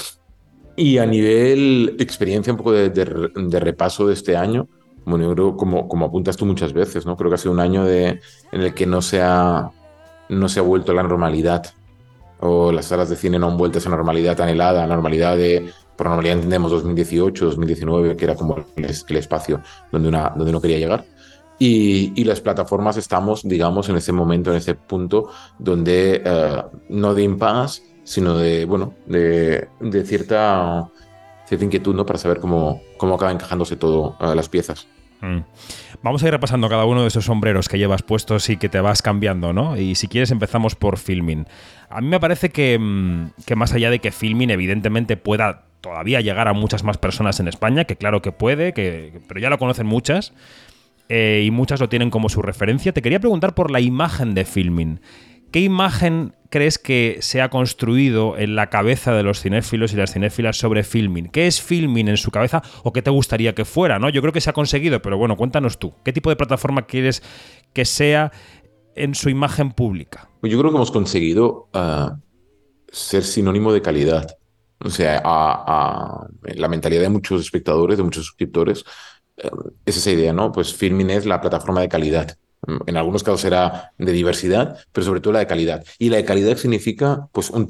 Y a nivel experiencia un poco de, de de repaso de este año, bueno, como, como apuntas tú muchas veces, ¿no? Creo que ha sido un año de, en el que no se, ha, no se ha vuelto a la normalidad, o las salas de cine no han vuelto a esa normalidad anhelada, normalidad de, por normalidad entendemos 2018, 2019, que era como el, el espacio donde, una, donde uno quería llegar. Y, y las plataformas estamos, digamos, en ese momento, en ese punto donde eh, no de impasse, sino de, bueno, de, de cierta, cierta inquietud, ¿no? Para saber cómo, cómo acaba encajándose todo, eh, las piezas. Mm. Vamos a ir repasando cada uno de esos sombreros que llevas puestos y que te vas cambiando, ¿no? Y si quieres empezamos por filming. A mí me parece que, mm, que más allá de que filming evidentemente pueda todavía llegar a muchas más personas en España, que claro que puede, que, pero ya lo conocen muchas, eh, y muchas lo tienen como su referencia, te quería preguntar por la imagen de filming. ¿Qué imagen crees que se ha construido en la cabeza de los cinéfilos y las cinéfilas sobre filming? ¿Qué es filming en su cabeza o qué te gustaría que fuera? ¿no? Yo creo que se ha conseguido, pero bueno, cuéntanos tú. ¿Qué tipo de plataforma quieres que sea en su imagen pública? Pues yo creo que hemos conseguido ah, ser sinónimo de calidad. O sea, a, la mentalidad de muchos espectadores, de muchos suscriptores, eh, es esa idea, ¿no? Pues Filmin es la plataforma de calidad. En algunos casos será de diversidad, pero sobre todo la de calidad. Y la de calidad significa, pues, un,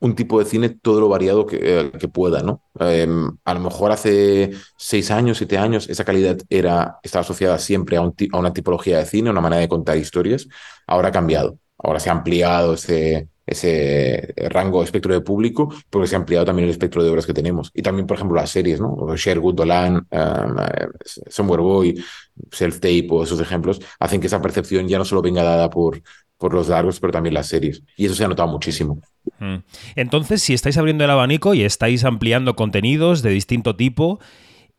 un tipo de cine todo lo variado que, eh, que pueda, ¿no? Em, a lo mejor hace seis años, siete años, esa calidad era, estaba asociada siempre a, un, a una tipología de cine, a una manera de contar historias. Ahora ha cambiado. Ahora se ha ampliado ese, ese rango espectro de público, porque se ha ampliado también el espectro de obras que tenemos. Y también, por ejemplo, las series, ¿no? Sherwood, Dolan, um, Somewhere Boy, Self Tape o esos ejemplos, hacen que esa percepción ya no solo venga dada por, por los largos, pero también las series. Y eso se ha notado muchísimo. Mm. Entonces, si estáis abriendo el abanico y estáis ampliando contenidos de distinto tipo,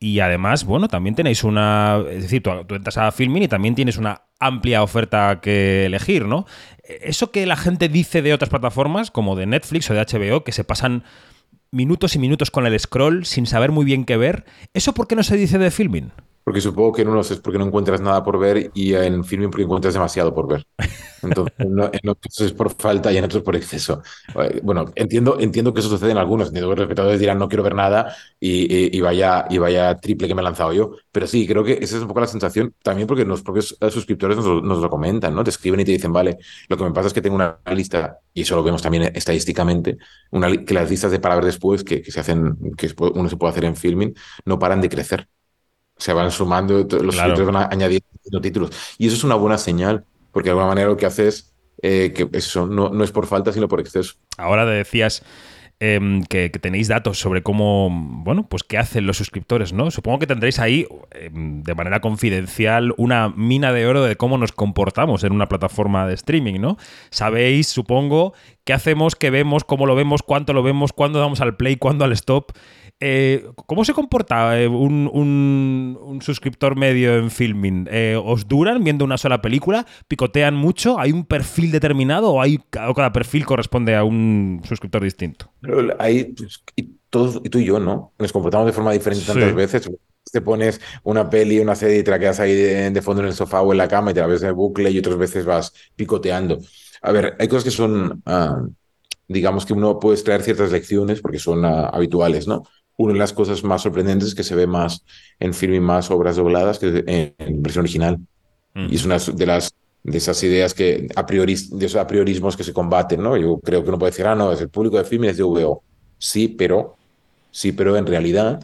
y además, bueno, también tenéis una. Es decir, tú, entras a Filmin y también tienes una amplia oferta que elegir, ¿no? Eso que la gente dice de otras plataformas, como de Netflix o de HBO, que se pasan minutos y minutos con el scroll sin saber muy bien qué ver, ¿eso por qué no se dice de Filmin? Porque supongo que en unos es porque no encuentras nada por ver y en filming porque encuentras demasiado por ver. Entonces, en otros es por falta y en otros por exceso. Eh, bueno, entiendo, entiendo que eso sucede en algunos. Entiendo que los espectadores dirán no quiero ver nada y, vaya, y vaya triple que me he lanzado yo. Pero sí, creo que esa es un poco la sensación. También porque los propios eh, suscriptores nos, lo comentan, ¿no? Te escriben y te dicen, vale, lo que me pasa es que tengo una lista, y eso lo vemos también estadísticamente, una, que las listas de palabras después que, que se hacen, que uno se puede hacer en filming, no paran de crecer se van sumando, los claro. van añadiendo títulos. Y eso es una buena señal, porque de alguna manera lo que hace es eh, que eso no, no, es por falta, sino por exceso. Ahora decías eh, que, que, tenéis datos sobre cómo, bueno, pues qué hacen los suscriptores, ¿no? Supongo que tendréis ahí, eh, de manera confidencial, una mina de oro de cómo nos comportamos en una plataforma de streaming, ¿no? Sabéis, supongo, qué hacemos, qué vemos, cómo lo vemos, cuánto lo vemos, cuándo damos al play, cuándo al stop. Eh, ¿Cómo se comporta eh, un, un, un, suscriptor medio en filming? Eh, ¿Os duran viendo una sola película? ¿Picotean mucho? ¿Hay un perfil determinado o, hay, o cada perfil corresponde a un suscriptor distinto? Pero ahí, pues, y, todos, y tú y yo, ¿no? Nos comportamos de forma diferente tantas sí. veces. Te pones una peli, una serie y te la quedas ahí de, de, fondo en el sofá o en la cama y te la ves en bucle y otras veces vas picoteando. A ver, hay cosas que son, uh, digamos que uno puede extraer ciertas lecciones porque son uh, habituales, ¿no? Una de las cosas más sorprendentes es que se ve más en film y más obras dobladas que en, en versión original. Mm. Y es una de las de esas ideas que a priori, de esos apriorismos que se combaten, ¿no? Yo creo que uno puede decir, ah, no, es el público de film y es de VO. Sí, pero sí, pero en realidad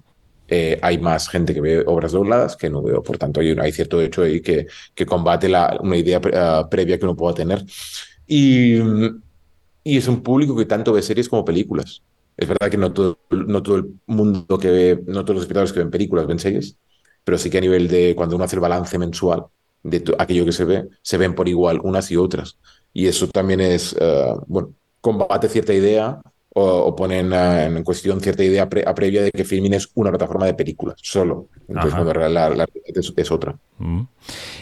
eh, hay más gente que ve obras dobladas que no veo. Por tanto, hay, hay cierto hecho ahí que, que combate la, una idea uh, previa que uno pueda tener. Y, y es un público que tanto ve series como películas. Es verdad que no todo, no todo el mundo que ve, no todos los espectadores que ven películas ven series, pero sí que a nivel de cuando uno hace el balance mensual de aquello que se ve, se ven por igual unas y otras. Y eso también es, uh, bueno, combate cierta idea o, o ponen en cuestión cierta idea pre a previa de que Filmin es una plataforma de películas, solo. Entonces, no, la, la, la es, es, otra. Mm.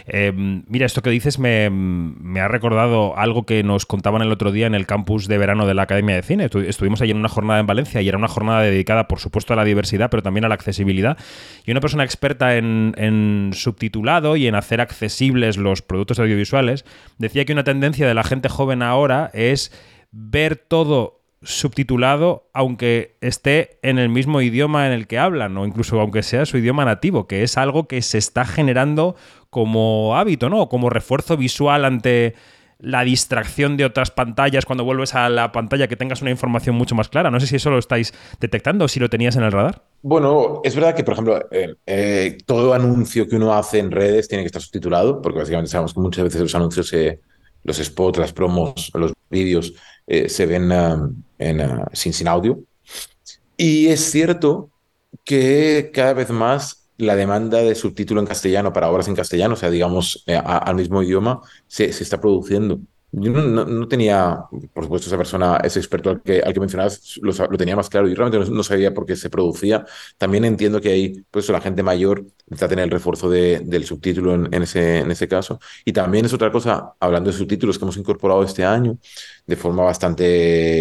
Eh, mira, esto que dices me, me, ha recordado algo que nos contaban el otro día en el campus de verano de la Academia de Cine. Estu estuvimos allí en una jornada en Valencia y era una jornada dedicada, por supuesto, a la diversidad, pero también a la accesibilidad. Y una persona experta en, en subtitulado y en hacer accesibles los productos audiovisuales decía que una tendencia de la gente joven ahora es ver todo subtitulado aunque esté en el mismo idioma en el que hablan o incluso aunque sea su idioma nativo, que es algo que se está generando como hábito, ¿no? Como refuerzo visual ante la distracción de otras pantallas cuando vuelves a la pantalla que tengas una información mucho más clara. No sé si eso lo estáis detectando o si lo tenías en el radar. Bueno, es verdad que, por ejemplo, eh, eh, todo anuncio que uno hace en redes tiene que estar subtitulado, porque básicamente sabemos que muchas veces los anuncios, los spots, las promos, los vídeos eh, se ven en, sin, sin audio. Y es cierto que cada vez más la demanda de subtítulo en castellano para obras en castellano, o sea, digamos, eh, al mismo idioma, se, se está produciendo. Yo no, no- no tenía, por supuesto, esa persona, ese experto al que, al que mencionabas, lo, tenía más claro. Yo realmente no, sabía por qué se producía. También entiendo que hay, pues, la gente mayor necesita tener el refuerzo de- del subtítulo en, en ese, en ese caso. Y también es otra cosa, hablando de subtítulos que hemos incorporado este año de forma bastante,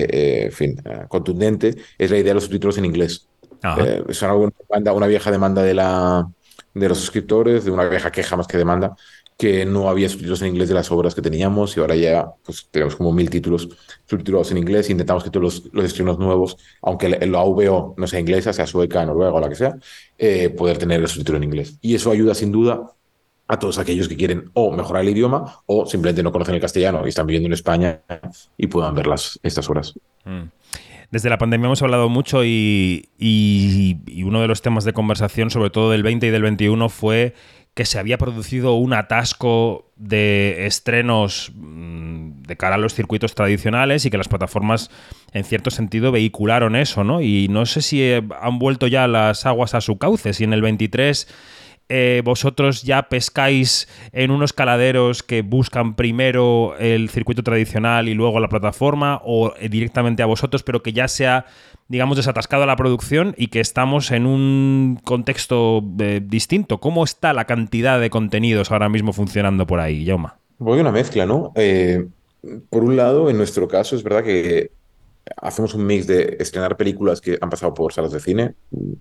eh, en fin, eh, contundente, es la idea de los subtítulos en inglés. Eh, es una, demanda- una vieja demanda de, la, de los suscriptores, de una vieja queja más que demanda, que no había subtítulos en inglés de las obras que teníamos y ahora ya pues, tenemos como mil títulos subtitulados en inglés. Intentamos que todos los, los estrenos nuevos, aunque la la VO no sea inglesa, sea sueca, noruega o la que sea, eh, poder tener el subtítulo en inglés. Y eso ayuda sin duda a todos aquellos que quieren o mejorar el idioma o simplemente no conocen el castellano y están viviendo en España y puedan ver las, estas obras. Mm. Desde la pandemia hemos hablado mucho y uno de los temas de conversación, sobre todo del 20 y del 21, fue que se había producido un atasco de estrenos mm, de cara a los circuitos tradicionales y que las plataformas, en cierto sentido, vehicularon eso, ¿no? Y no sé si eh, han vuelto ya las aguas a su cauce, si en el 23 eh, vosotros ya pescáis en unos caladeros que buscan primero el circuito tradicional y luego la plataforma o eh, directamente a vosotros, pero que ya se ha, digamos, desatascado la producción y que estamos en un contexto eh, distinto. ¿Cómo está la cantidad de contenidos ahora mismo funcionando por ahí, Yauma? Voy una mezcla, ¿no? Por un lado, en nuestro caso, es verdad que hacemos un mix de estrenar películas que han pasado por salas de cine,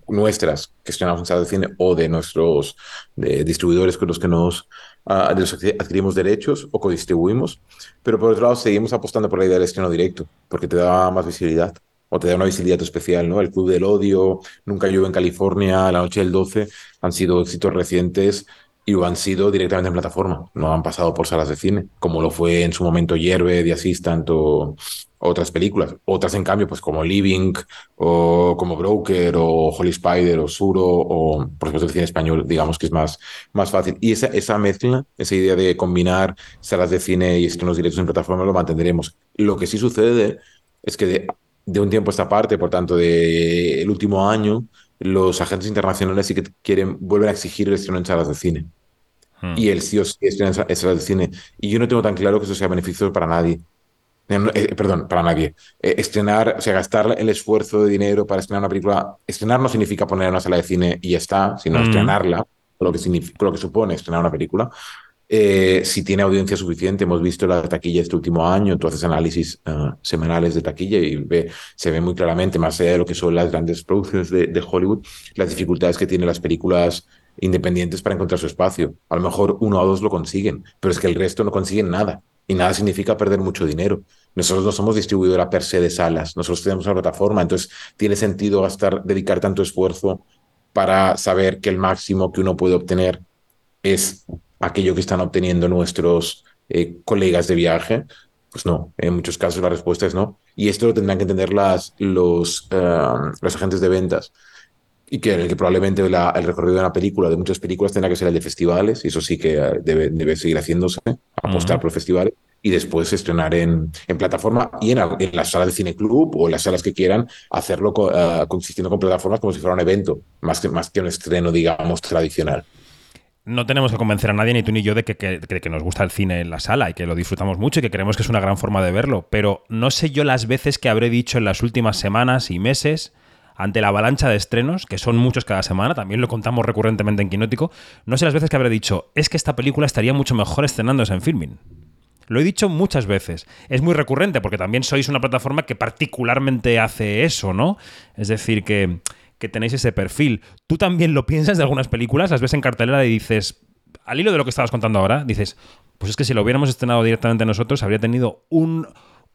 nuestras que estrenamos en salas de cine o de nuestros de distribuidores con los que nos ah, adquirimos derechos o codistribuimos, pero por otro lado seguimos apostando por la idea del estreno directo, porque te da más visibilidad o te da una visibilidad especial, ¿no? El Club del Odio, Nunca llueve en California, La Noche del 12 han sido éxitos recientes y han sido directamente en plataforma, no han pasado por salas de cine, como lo fue en su momento Hierve, The Assistant o otras películas. Otras, en cambio, pues como Living o como Broker o Holy Spider o Suro o por supuesto el cine español, digamos que es más, más fácil. Y esa, esa mezcla, esa idea de combinar salas de cine y estrenos directos en plataforma lo mantendremos. Lo que sí sucede es que de, de un tiempo a esta parte, por tanto, del el último año, los agentes internacionales sí que quieren, vuelven a exigir el estreno en salas de cine. Y el sí o sí estreno en salas de cine. Y yo no tengo tan claro que eso sea beneficioso para nadie. Eh, eh, perdón, para nadie. Eh, estrenar, o sea, gastar el esfuerzo de dinero para estrenar una película. Estrenar no significa poner en una sala de cine y ya está, sino Mm. estrenarla, lo que, significa, lo que supone estrenar una película. Eh, si tiene audiencia suficiente, hemos visto la taquilla este último año, tú haces análisis ah, semanales de taquilla y ve, se ve muy claramente, más allá de lo que son las grandes producciones de, de Hollywood, las dificultades que tienen las películas independientes para encontrar su espacio. A lo mejor uno o dos lo consiguen, pero es que el resto no consiguen nada. Y nada significa perder mucho dinero. Nosotros no somos distribuidora per se de salas, nosotros tenemos una plataforma, entonces tiene sentido gastar, dedicar tanto esfuerzo para saber que el máximo que uno puede obtener es aquello que están obteniendo nuestros eh, colegas de viaje. Pues no, en muchos casos la respuesta es no. Y esto lo tendrán que entender las, los, eh, los agentes de ventas. Y que, que probablemente la- el recorrido de una película, de muchas películas, tendrá que ser el de festivales, y eso sí que eh, debe, debe seguir haciéndose, apostar Ujú. por festivales, y después estrenar en, en plataforma y en, en las salas de cine club o en las salas que quieran, hacerlo eh, consistiendo con plataformas como si fuera un evento, más que, más que un estreno, digamos, tradicional. No tenemos que convencer a nadie, ni tú ni yo, de que, que- de que nos gusta el cine en la sala y que lo disfrutamos mucho y que creemos que es una gran forma de verlo. Pero no sé yo las veces que habré dicho en las últimas semanas y meses, ante la avalancha de estrenos, que son muchos cada semana, también lo contamos recurrentemente en Quinótico, no sé las veces que habré dicho, es que esta película estaría mucho mejor estrenándose en filming. Lo he dicho muchas veces. Es muy recurrente porque también sois una plataforma que particularmente hace eso, ¿no? Es decir, que, que tenéis ese perfil. ¿Tú también lo piensas de algunas películas? Las ves en cartelera y dices, al hilo de lo que estabas contando ahora, dices, pues es que si lo hubiéramos estrenado directamente nosotros, habría tenido un,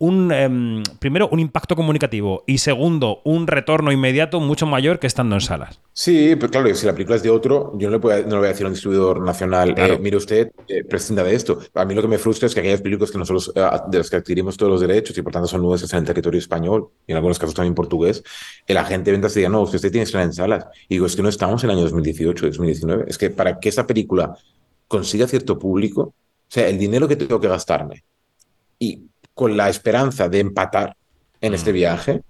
un em, primero, un impacto comunicativo y segundo, un retorno inmediato mucho mayor que estando en salas. Sí, pero claro, si la película es de otro, yo no le, puedo- no le voy a decir a un distribuidor nacional, Claro. eh, mire usted, eh, prescinda de esto. A mí lo que me frustra es que aquellas películas que nosotros, eh, de las que adquirimos todos los derechos y por tanto son nuestras en el territorio español y en algunos casos también portugués, el agente de ventas diga, no, usted tiene que estar en salas. Y digo, es que no estamos en el año 2018, 2019. Es que para que esa película consiga cierto público, o sea, el dinero que tengo que gastarme y con la esperanza de empatar en este viaje,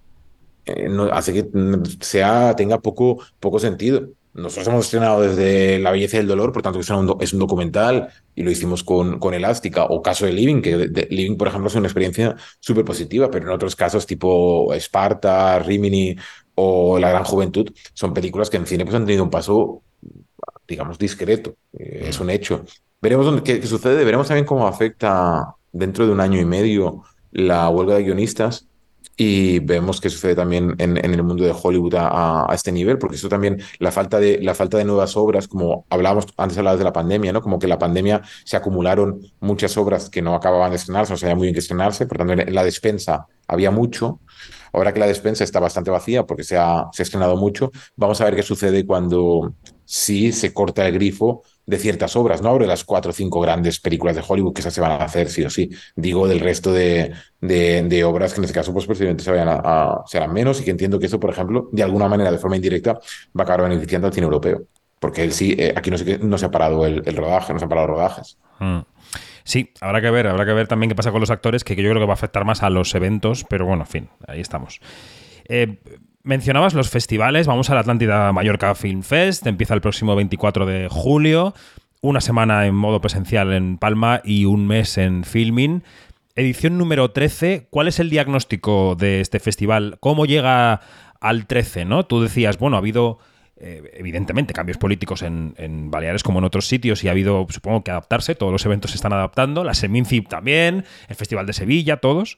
eh, no, hace que mm, sea, tenga poco, poco sentido. nosotros hemos estrenado desde La belleza y el dolor, por tanto es un, es un documental y lo hicimos con, con Elástica, o caso de Living, que de, Living, por ejemplo, es una experiencia súper positiva, pero en otros casos tipo Esparta, Rimini o La Gran Juventud, son películas que en cine pues, han tenido un paso, digamos, discreto, eh, es un hecho. Veremos qué, qué sucede, veremos también cómo afecta dentro de un año y medio la huelga de guionistas y vemos qué sucede también en, en, el mundo de Hollywood a, a, este nivel, porque eso también, la falta, de, la falta de nuevas obras, como hablábamos antes hablabas de la pandemia, ¿no? Como que la pandemia se acumularon muchas obras que no acababan de estrenarse, no sabía muy bien qué estrenarse, por tanto en la despensa había mucho. Ahora que la despensa está bastante vacía porque se ha, se ha estrenado mucho, vamos a ver qué sucede cuando sí se corta el grifo de ciertas obras, no hablo de las cuatro o cinco grandes películas de Hollywood que esas se van a hacer sí o sí, digo del resto de, de, obras que en este caso pues posiblemente se vayan a, serán menos y que entiendo que eso, por ejemplo, de alguna manera, de forma indirecta, va a acabar beneficiando al cine europeo, porque él sí, eh, aquí no se, ha parado el, el, rodaje, no se han parado los rodajes. Mm. Sí, habrá que ver, habrá que ver también qué pasa con los actores, que yo creo que va a afectar más a los eventos, pero bueno, en fin, ahí estamos. Eh, mencionabas los festivales, vamos a la Atlántida Mallorca Film Fest, empieza el próximo 24 de julio, una semana en modo presencial en Palma y un mes en filming. Edición número 13, ¿cuál es el diagnóstico de este festival? ¿Cómo llega al 13? ¿no? Tú decías, bueno, ha habido eh, evidentemente cambios políticos en, Baleares como en otros sitios y ha habido, supongo que adaptarse, todos los eventos se están adaptando, la Semincip también, el Festival de Sevilla, todos.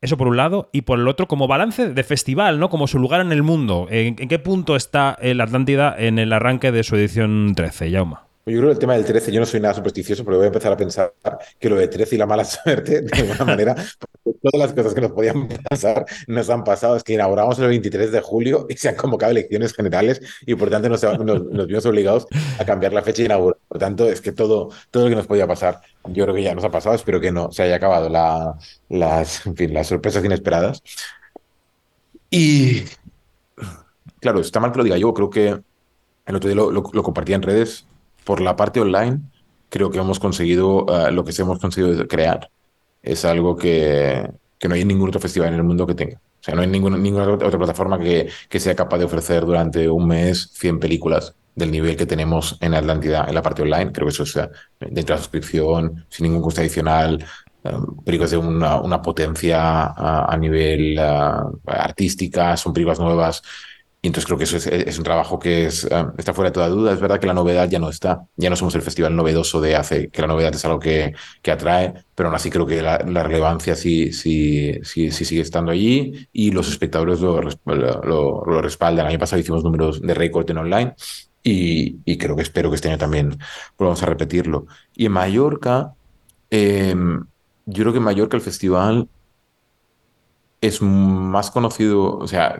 Eso por un lado. Y por el otro, como balance de festival, ¿no? Como su lugar en el mundo. ¿En, qué punto está el Atlántida en el arranque de su edición 13, Yauma? Yo creo que el tema del 13, yo no soy nada supersticioso, pero voy a empezar a pensar que lo de 13 y la mala suerte, de alguna manera, todas las cosas que nos podían pasar nos han pasado. Es que inauguramos el 23 de julio y se han convocado elecciones generales y por tanto nos, vimos obligados a cambiar la fecha de inauguración. Por tanto, es que todo, todo lo que nos podía pasar, yo creo que ya nos ha pasado. Espero que no se haya acabado la, las, las sorpresas inesperadas. Y claro, está mal que lo diga yo, creo que el otro día lo, lo, en redes por la parte online, creo que hemos conseguido uh, lo que hemos conseguido crear. Es algo que, que, no hay ningún otro festival en el mundo que tenga. O sea, no hay ninguna, ninguna otra plataforma que, que, sea capaz de ofrecer durante un mes 100 películas del nivel que tenemos en Atlántida en la parte online. Creo que eso es uh, dentro de la suscripción, sin ningún coste adicional, um, películas de una, una potencia uh, a nivel artística, son películas nuevas. Y entonces creo que eso es, es un trabajo que es, uh, está fuera de toda duda. Es verdad que la novedad ya no está, ya no somos el festival novedoso de hace, que la novedad es algo que, que atrae, pero aún así creo que la, la relevancia sí, sí, sí, sí, sigue estando allí y los espectadores lo, lo, lo respaldan. El año pasado hicimos números de récord en online y, y, creo que espero que este año también volvamos a repetirlo. Y en Mallorca, eh, yo creo que en Mallorca el festival es más conocido, o sea,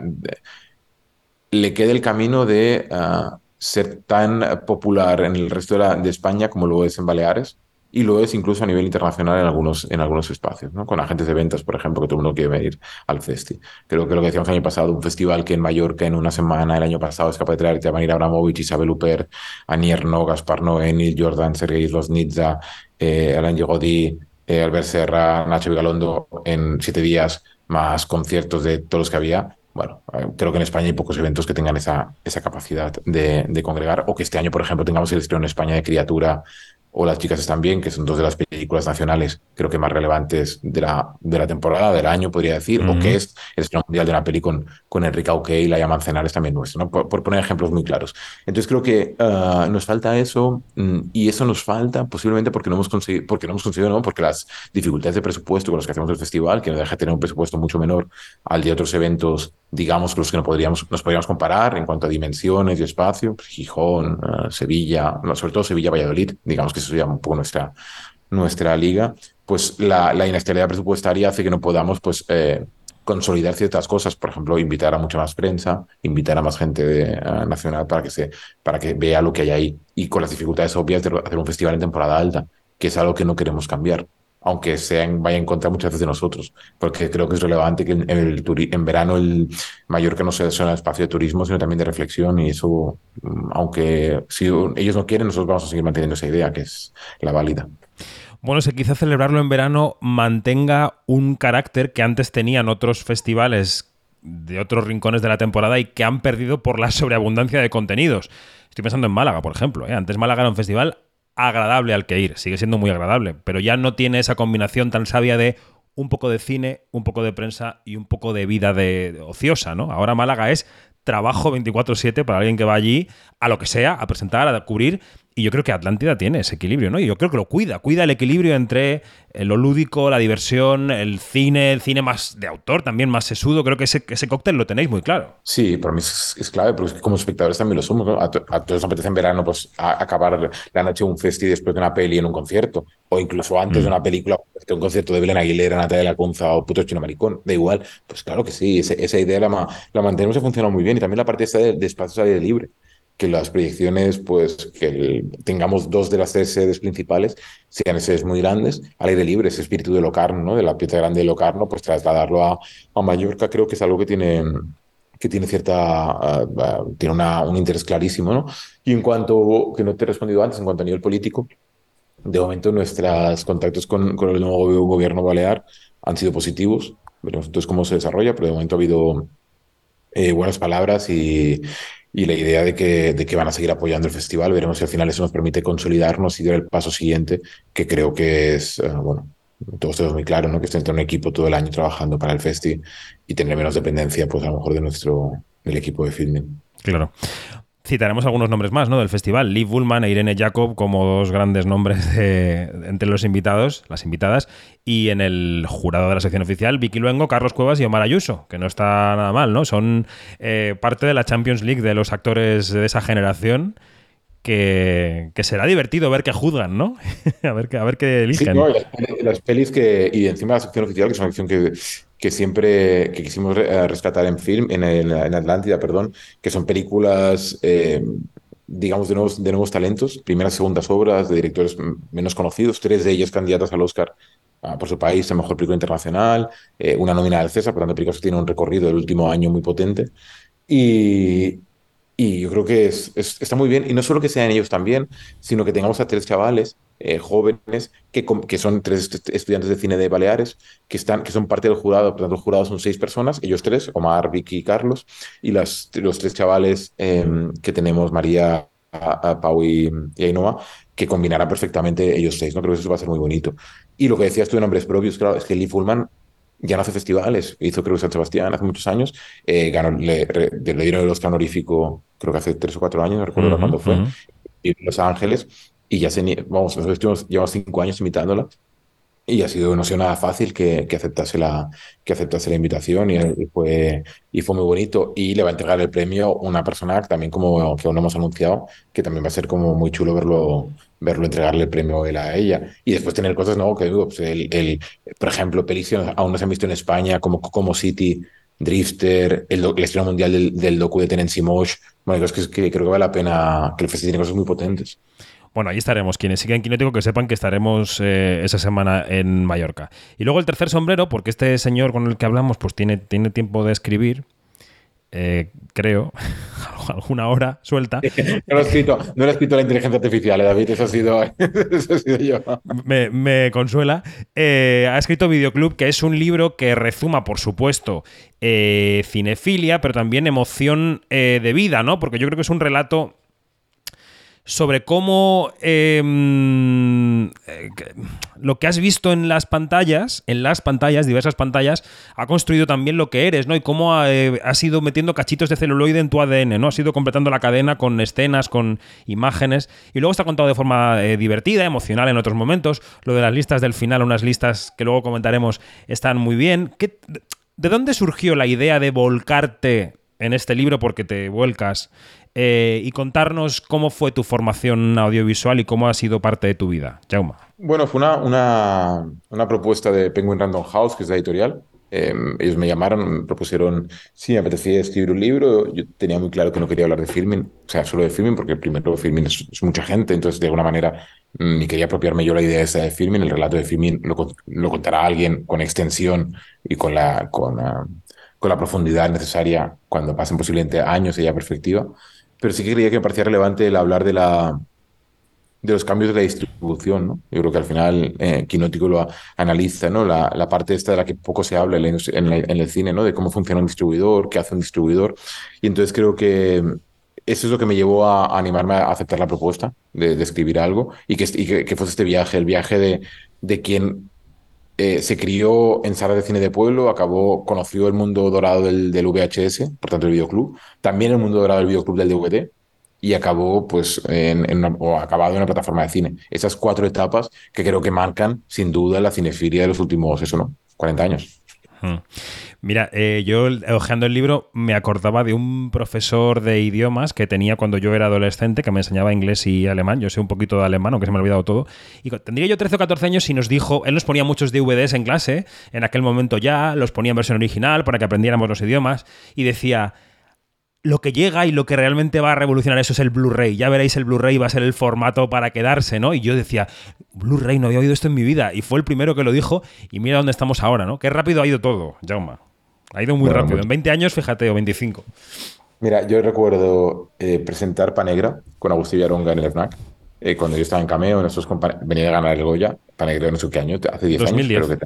le queda el camino de uh, ser tan popular en el resto de, España como lo es en Baleares y lo es incluso a nivel internacional en algunos, en algunos espacios, ¿no? con agentes de ventas, por ejemplo, que todo el mundo quiere venir al festi. Creo que lo que decíamos el año pasado, un festival que en Mallorca en una semana, el año pasado, es capaz de traerte a Vanir Abramovich, Isabel Huppert, Anier No, Gaspar Noé, Jordan, Sergei Losnitza, eh, Alain Yegodi, eh, Albert Serra, Nacho Vigalondo en siete días, más conciertos de todos los que había bueno, creo que en España hay pocos eventos que tengan esa, esa capacidad de, de, congregar, o que este año, por ejemplo, tengamos el estreno en España de Criatura o Las chicas están bien, que son dos de las películas nacionales, creo que más relevantes de la, de la temporada, del año, podría decir, mm -hmm. o que es el estreno mundial de una peli con, con Enrique Auque y Laia Mancenales también nuestro, ¿no? por, por, poner ejemplos muy claros. Entonces creo que uh, nos falta eso, y eso nos falta posiblemente porque no hemos conseguido, porque no hemos conseguido, ¿no? porque las dificultades de presupuesto con las que hacemos el festival, que nos deja tener un presupuesto mucho menor al de otros eventos, digamos, con los que no podríamos, nos podríamos comparar en cuanto a dimensiones y espacio, pues Gijón, uh, Sevilla, no, sobre todo Sevilla-Valladolid, digamos que eso un poco nuestra, nuestra liga, pues la, la inestabilidad presupuestaria hace que no podamos pues, eh, consolidar ciertas cosas, por ejemplo, invitar a mucha más prensa, invitar a más gente de, uh, nacional para que, se, para que vea lo que hay ahí. Y con las dificultades obvias de hacer un festival en temporada alta, que es algo que no queremos cambiar aunque sea en, vaya en contra muchas veces de nosotros, porque creo que es relevante que en, el en verano el Mallorca no sea solo un espacio de turismo, sino también de reflexión y eso, aunque si ellos no quieren, nosotros vamos a seguir manteniendo esa idea, que es la válida. Bueno, si quizá celebrarlo en verano mantenga un carácter que antes tenían otros festivales de otros rincones de la temporada y que han perdido por la sobreabundancia de contenidos. Estoy pensando en Málaga, por ejemplo. ¿eh? Antes Málaga era un festival agradable al que ir, sigue siendo muy agradable, pero ya no tiene esa combinación tan sabia de un poco de cine, un poco de prensa y un poco de vida de, ociosa, ¿no? Ahora Málaga es trabajo 24/7 para alguien que va allí a lo que sea, a presentar, a cubrir y yo creo que Atlántida tiene ese equilibrio, ¿no? Y yo creo que lo cuida, cuida el equilibrio entre eh, lo lúdico, la diversión, el cine, el cine más de autor, también más sesudo. Creo que ese, ese cóctel lo tenéis muy claro. Sí, para mí es, clave, porque como espectadores también lo somos. ¿no? A, todos nos apetece en verano pues, acabar la noche de un festi después de una peli en un concierto, o incluso antes de mm. una película, de un concierto de Belén Aguilera, Natalia Lacunza o Puto Chino Maricón. Da igual, pues claro que sí, esa idea la, la mantenemos y funciona muy bien. Y también la parte esta de, de espacios aire libre que las proyecciones, pues que tengamos dos de las tres sedes principales, sean sedes muy grandes, al aire libre, ese espíritu de Locarno, ¿no? de la pieza grande de Locarno, pues trasladarlo a, a Mallorca creo que es algo que tiene que tiene cierta uh, tiene una, un interés clarísimo ¿no? y en cuanto que no te he respondido antes en cuanto a nivel político de momento nuestros contactos con, con el nuevo gobierno balear han sido positivos veremos entonces cómo se desarrolla pero de momento ha habido eh, buenas palabras y, y la idea de que, de que van a seguir apoyando el festival. Veremos si al final eso nos permite consolidarnos y dar el paso siguiente, que creo que es, uh, bueno, todos tenemos muy claro, ¿no? Que esté entre un equipo todo el año trabajando para el festi y tener menos dependencia, pues a lo mejor de nuestro, del equipo de filming. Claro. Citaremos algunos nombres más ¿no? del festival. Liv Bullman e Irene Jacob como dos grandes nombres de, entre los invitados, las invitadas. Y en el jurado de la sección oficial, Vicky Luengo, Carlos Cuevas y Omar Ayuso, que no está nada mal, ¿no? Son eh, parte de la Champions League de los actores de esa generación. Que, que, será divertido ver que juzgan, ¿no? a, ver, a ver qué eligen. Sí, no, las, las, pelis que. Y encima la sección oficial, que es una sección que que siempre que quisimos eh, rescatar en film, en, en Atlántida, perdón, que son películas, eh, digamos, de nuevos, de nuevos talentos, primeras, segundas obras de directores menos conocidos, tres de ellas candidatas al Oscar uh, por su país, a Mejor Película Internacional, eh, una nómina al César, por tanto, películas que tienen un recorrido del último año muy potente. Y, y yo creo que es, es, está muy bien, y no solo que sean ellos también, sino que tengamos a tres chavales eh, jóvenes que, que, son tres estudiantes de cine de Baleares, que, están, que son parte del jurado, por tanto el jurado son seis personas, ellos tres, Omar, Vicky y Carlos, y las, los tres chavales eh, que tenemos, María, a, a Pau y, y Ainhoa, que combinarán perfectamente ellos seis, ¿no? Creo que eso va a ser muy bonito. Y lo que decías tú de nombres propios, claro, es que Lee Fullman ya no hace festivales, hizo creo que San Sebastián hace muchos años, eh, ganó, le, le, le, dieron el Oscar honorífico creo que hace tres o cuatro años, no recuerdo uh -huh, cuándo fue, uh -huh. y en Los Ángeles, y ya se, vamos, nosotros estuvimos, llevamos cinco años imitándola y ha sido no sido nada fácil que, que, aceptase la, que aceptase la invitación y, y, fue, y fue muy bonito. Y le va a entregar el premio una persona también como que aún no hemos anunciado, que también va a ser como muy chulo verlo, verlo entregarle el premio él a ella. Y después tener cosas, ¿no? Que digo, pues el, el, por ejemplo, películas aún no se han visto en España, como como City, Drifter, el, el estreno mundial del, del docu de Tenency Mosh. Bueno, es que, que creo que vale la pena, que el festival tiene cosas muy potentes. Bueno, ahí estaremos. Quienes sigan Quinótico que sepan que estaremos eh, esa semana en Mallorca. Y luego el tercer sombrero, porque este señor con el que hablamos pues tiene, tiene tiempo de escribir, eh, creo, alguna hora suelta. No lo, he escrito, no lo he escrito la inteligencia artificial, eh, David, eso ha sido, eso ha sido yo. Me, me consuela. Eh, ha escrito Videoclub, que es un libro que rezuma, por supuesto, cinefilia, pero también emoción de vida, ¿no? Porque yo creo que es un relato sobre cómo eh, lo que has visto en las pantallas, en las pantallas, diversas pantallas, ha construido también lo que eres, ¿no? Y cómo eh, has ido metiendo cachitos de celuloide en tu ADN, ¿no? Has ido completando la cadena con escenas, con imágenes. Y luego está contado de forma eh, divertida, emocional en otros momentos. Lo de las listas del final, unas listas que luego comentaremos, están muy bien. ¿Qué, ¿De dónde surgió la idea de volcarte en este libro? Porque te vuelcas eh, y contarnos cómo fue tu formación audiovisual y cómo ha sido parte de tu vida. Jauma. Bueno, fue una, una, una propuesta de Penguin Random House, que es la editorial. Eh, ellos me llamaron, me propusieron, sí, me apetecía escribir un libro. Yo tenía muy claro que no quería hablar de filming, o sea, solo de filming, porque primero filming es, es mucha gente, entonces de alguna manera ni quería apropiarme yo la idea esa de filming. El relato de filming lo, lo contará alguien con extensión y con la, con, la, con la profundidad necesaria cuando pasen posiblemente años de ya perspectiva pero sí que creía que me parecía relevante el hablar de la, de los cambios de la distribución, ¿no? Yo creo que al final eh, lo analiza, ¿no? La, la parte esta de la que poco se habla en, la en la- en el cine, ¿no? De cómo funciona un distribuidor, qué hace un distribuidor. Y entonces creo que eso es lo que me llevó a, a animarme a aceptar la propuesta de, de escribir algo y que, y que, que fuese este viaje, el viaje de, de quien eh, se crió en salas de cine de pueblo, acabó, conoció el mundo dorado del, del VHS, por tanto el videoclub, también el mundo dorado del videoclub del DVD y acabó pues en, en una- o acabado en una plataforma de cine. Esas cuatro etapas que creo que marcan sin duda la cinefilia de los últimos, eso no, 40 años. Mira, eh, yo hojeando el libro me acordaba de un profesor de idiomas que tenía cuando yo era adolescente, que me enseñaba inglés y alemán. Yo sé un poquito de alemán, aunque se me ha olvidado todo. Y tendría yo 13 o 14 años y nos dijo, él nos ponía muchos DVDs en clase, en aquel momento ya, los ponía en versión original para que aprendiéramos los idiomas, y decía, lo que llega y lo que realmente va a revolucionar eso es el Blu-ray. Ya veréis, el Blu-ray va a ser el formato para quedarse, ¿no? Y yo decía, Blu-ray, no había oído esto en mi vida. Y fue el primero que lo dijo. Y mira dónde estamos ahora, ¿no? Qué rápido ha ido todo, Jauma. Ha ido muy Bueno, rápido. mucho. En 20 años, fíjate, o 25. Mira, yo recuerdo eh, presentar Panegra con Agustín Yaronga en el FNAC. eh, cuando yo estaba en Cameo, nosotros compa- venía a ganar el Goya. Panegra, no sé qué año, hace 10 2010. años.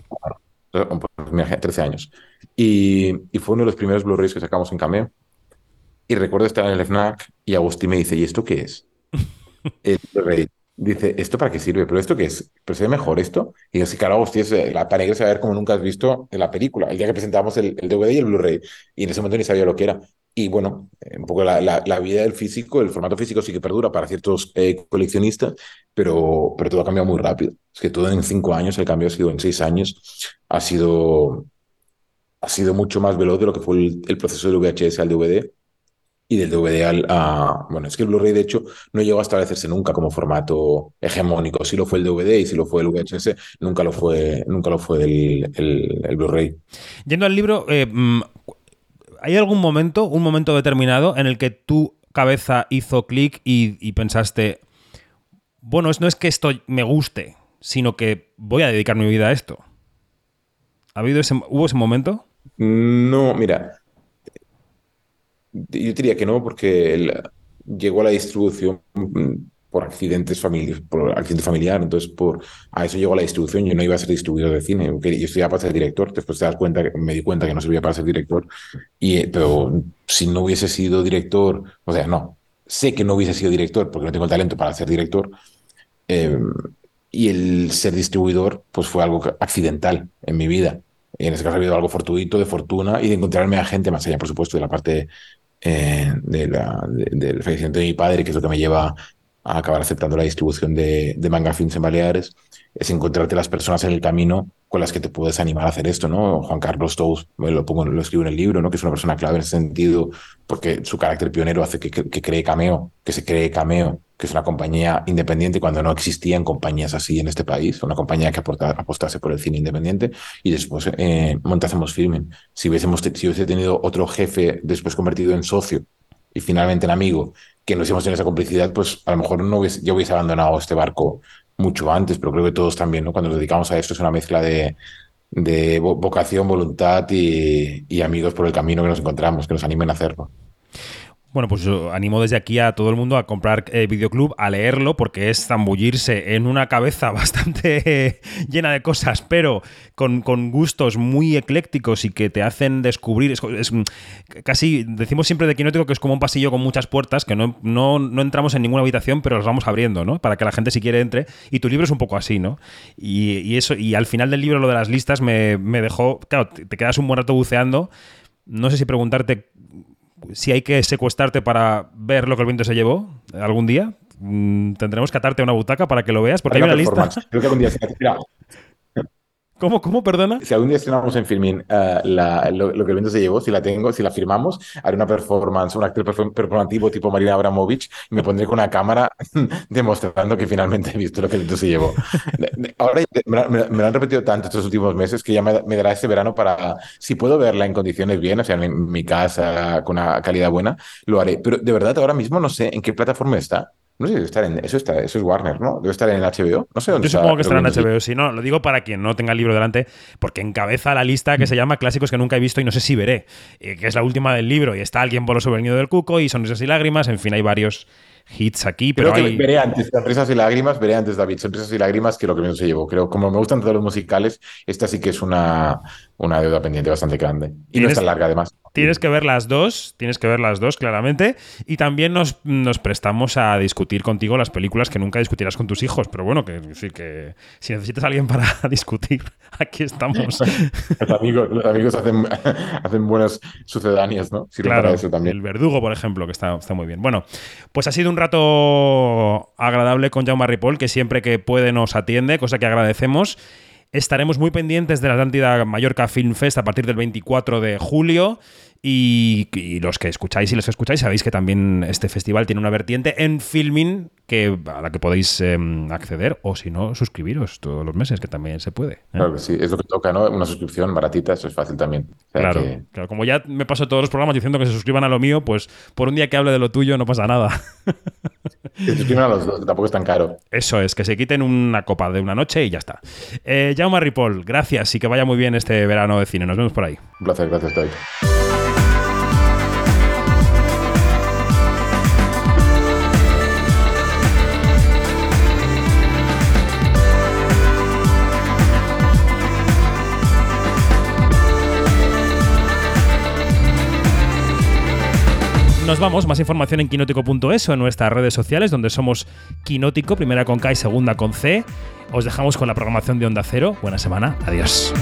Creo que, pues, mira, 13 años. Y, y fue uno de los primeros Blu-rays que sacamos en Cameo. Y recuerdo estar en el FNAC y Agustín me dice, ¿y esto qué es? El Blu-ray. Dice, ¿esto para qué sirve? ¿Pero esto qué es? ¿Pero se ve mejor esto? Y yo, sí, claro, Agustín, es, eh, la Panegra se va a ver como nunca has visto en la película. El día que presentamos el, el DVD y el Blu-ray. Y en ese momento ni sabía lo que era. Y bueno, eh, un poco la, la- la vida del físico, el formato físico sí que perdura para ciertos eh, coleccionistas, pero, pero todo ha cambiado muy rápido. Es que todo en cinco años, el cambio ha sido en seis años, ha sido, ha sido mucho más veloz de lo que fue el, el proceso del VHS al DVD y del DVD al... a- bueno, es que el Blu-ray de hecho no llegó a establecerse nunca como formato hegemónico. Sí lo fue el DVD y sí lo fue el VHS, nunca lo fue, nunca lo fue el, el, el Blu-ray. Yendo al libro, eh, mm, ¿hay algún momento, un momento determinado, en el que tu cabeza hizo clic y, y pensaste, bueno, es- no es que esto me guste, sino que voy a dedicar mi vida a esto? ¿Ha habido ese, ¿Hubo ese momento? No, mira, yo diría que no, porque el- llegó a la distribución mm, por accidentes familiares, por accidente familiar, entonces por a eso llegó a la distribución. Yo no iba a ser distribuidor de cine, yo estudiaba para ser director. Después te das cuenta, me di cuenta que no servía para ser director. Y, eh, pero si no hubiese sido director, o sea, no, sé que no hubiese sido director porque no tengo el talento para ser director. eh, y el ser distribuidor, pues fue algo accidental en mi vida. En ese caso ha habido algo fortuito, de fortuna y de encontrarme a gente, más allá, por supuesto, de la parte eh, de la- de- del fallecimiento de mi padre, que es lo que me lleva a acabar aceptando la distribución de, de manga films en Baleares, es encontrarte las personas en el camino con las que te puedes animar a hacer esto, ¿no? Juan Carlos Tous, lo pongo, lo escribo en el libro, ¿no? Que es una persona clave en ese sentido, porque su carácter pionero hace que, que, que cree Cameo, que se cree Cameo, que es una compañía independiente cuando no existían compañías así en este país, una compañía que apostase por el cine independiente y después eh, montásemos Filming. Si hubiésemos si hubiese tenido otro jefe después convertido en socio y finalmente en amigo, que nos hemos tenido esa complicidad, pues a lo mejor no hubiese, yo hubiese abandonado este barco mucho antes, pero creo que todos también, ¿no? Cuando nos dedicamos a esto es una mezcla de, de vo- vocación, voluntad y, y amigos por el camino que nos encontramos, que nos animen a hacerlo. Bueno, pues yo animo desde aquí a todo el mundo a comprar eh, Videoclub, a leerlo, porque es zambullirse en una cabeza bastante eh, llena de cosas, pero con, con gustos muy eclécticos y que te hacen descubrir. Es, mm, casi, decimos siempre de Quinótico que es como un pasillo con muchas puertas, que no, no, no entramos en ninguna habitación, pero las vamos abriendo, ¿no? Para que la gente, si quiere, entre. Y tu libro es un poco así, ¿no? Y, y eso, y al final del libro, lo de las listas me, me dejó. Claro, te, te quedas un buen rato buceando. No sé si preguntarte si hay que secuestrarte para ver lo que el viento se llevó algún día. Mm, Tendremos que atarte a una butaca para que lo veas, porque hay una lista. Creo que algún día se ¿Cómo, cómo, perdona? Si algún día estrenamos en Filmin eh, la- lo, lo que el viento se llevó, si la tengo, si la firmamos, haré una performance, un actor perform- performativo tipo Marina Abramovich y me pondré con una cámara demostrando que finalmente he visto lo que el viento se llevó. Ahora me, me me lo han repetido tanto estos últimos meses que ya me, me dará este verano para, si puedo verla en condiciones bien, o sea, en mi casa con una calidad buena, lo haré. Pero de verdad ahora mismo no sé en qué plataforma está. No sé, debe estar en, eso está, eso es Warner, ¿no? Debe estar en HBO. No sé dónde Yo está. supongo que estará en HBO. Si no, lo digo para quien no tenga el libro delante, porque encabeza la lista que se llama Clásicos que nunca he visto y no sé si veré, eh, que es la última del libro. Y está Alguien voló sobre el nido del cuco y Sonrisas y lágrimas. En fin, hay varios hits aquí, Creo pero que hay... veré antes Sonrisas y Lágrimas, veré antes David Sonrisas y Lágrimas que lo que menos se llevó. Creo, como me gustan todos los musicales, esta sí que es una, una deuda pendiente bastante grande. Y no es tan larga además. Tienes que ver las dos, tienes que ver las dos claramente. Y también nos, nos prestamos a discutir contigo las películas que nunca discutirás con tus hijos. Pero bueno, que decir que si necesitas a alguien para discutir, aquí estamos. Los amigos, los amigos hacen, hacen buenas sucedáneas, ¿no? Sirven Claro, para eso también. el verdugo, por ejemplo, que está, está muy bien. Bueno, pues ha sido un rato agradable con Jaume Ripoll, que siempre que puede nos atiende, cosa que agradecemos. Estaremos muy pendientes de la Atlántida Mallorca Film Fest a partir del 24 de julio. Y, y los que escucháis y los que escucháis sabéis que también este festival tiene una vertiente en filming que, a la que podéis em, acceder o si no, suscribiros todos los meses, que también se puede. ¿eh? Claro que sí, es lo que toca, ¿no? Una suscripción baratita, eso es fácil también. O sea Claro, que- claro, como ya me paso todos los programas diciendo que se suscriban a lo mío, pues por un día que hable de lo tuyo no pasa nada. que suscriban a los dos, que tampoco es tan caro. Eso es, que se quiten una copa de una noche y ya está. Eh, Jaume Ripoll, gracias y que vaya muy bien este verano de cine. Nos vemos por ahí. Un placer, gracias, David. Nos vamos, más información en quinótico.es o en nuestras redes sociales, donde somos Quinótico, primera con K y segunda con C. Os dejamos con la programación de Onda Cero. Buena semana, adiós.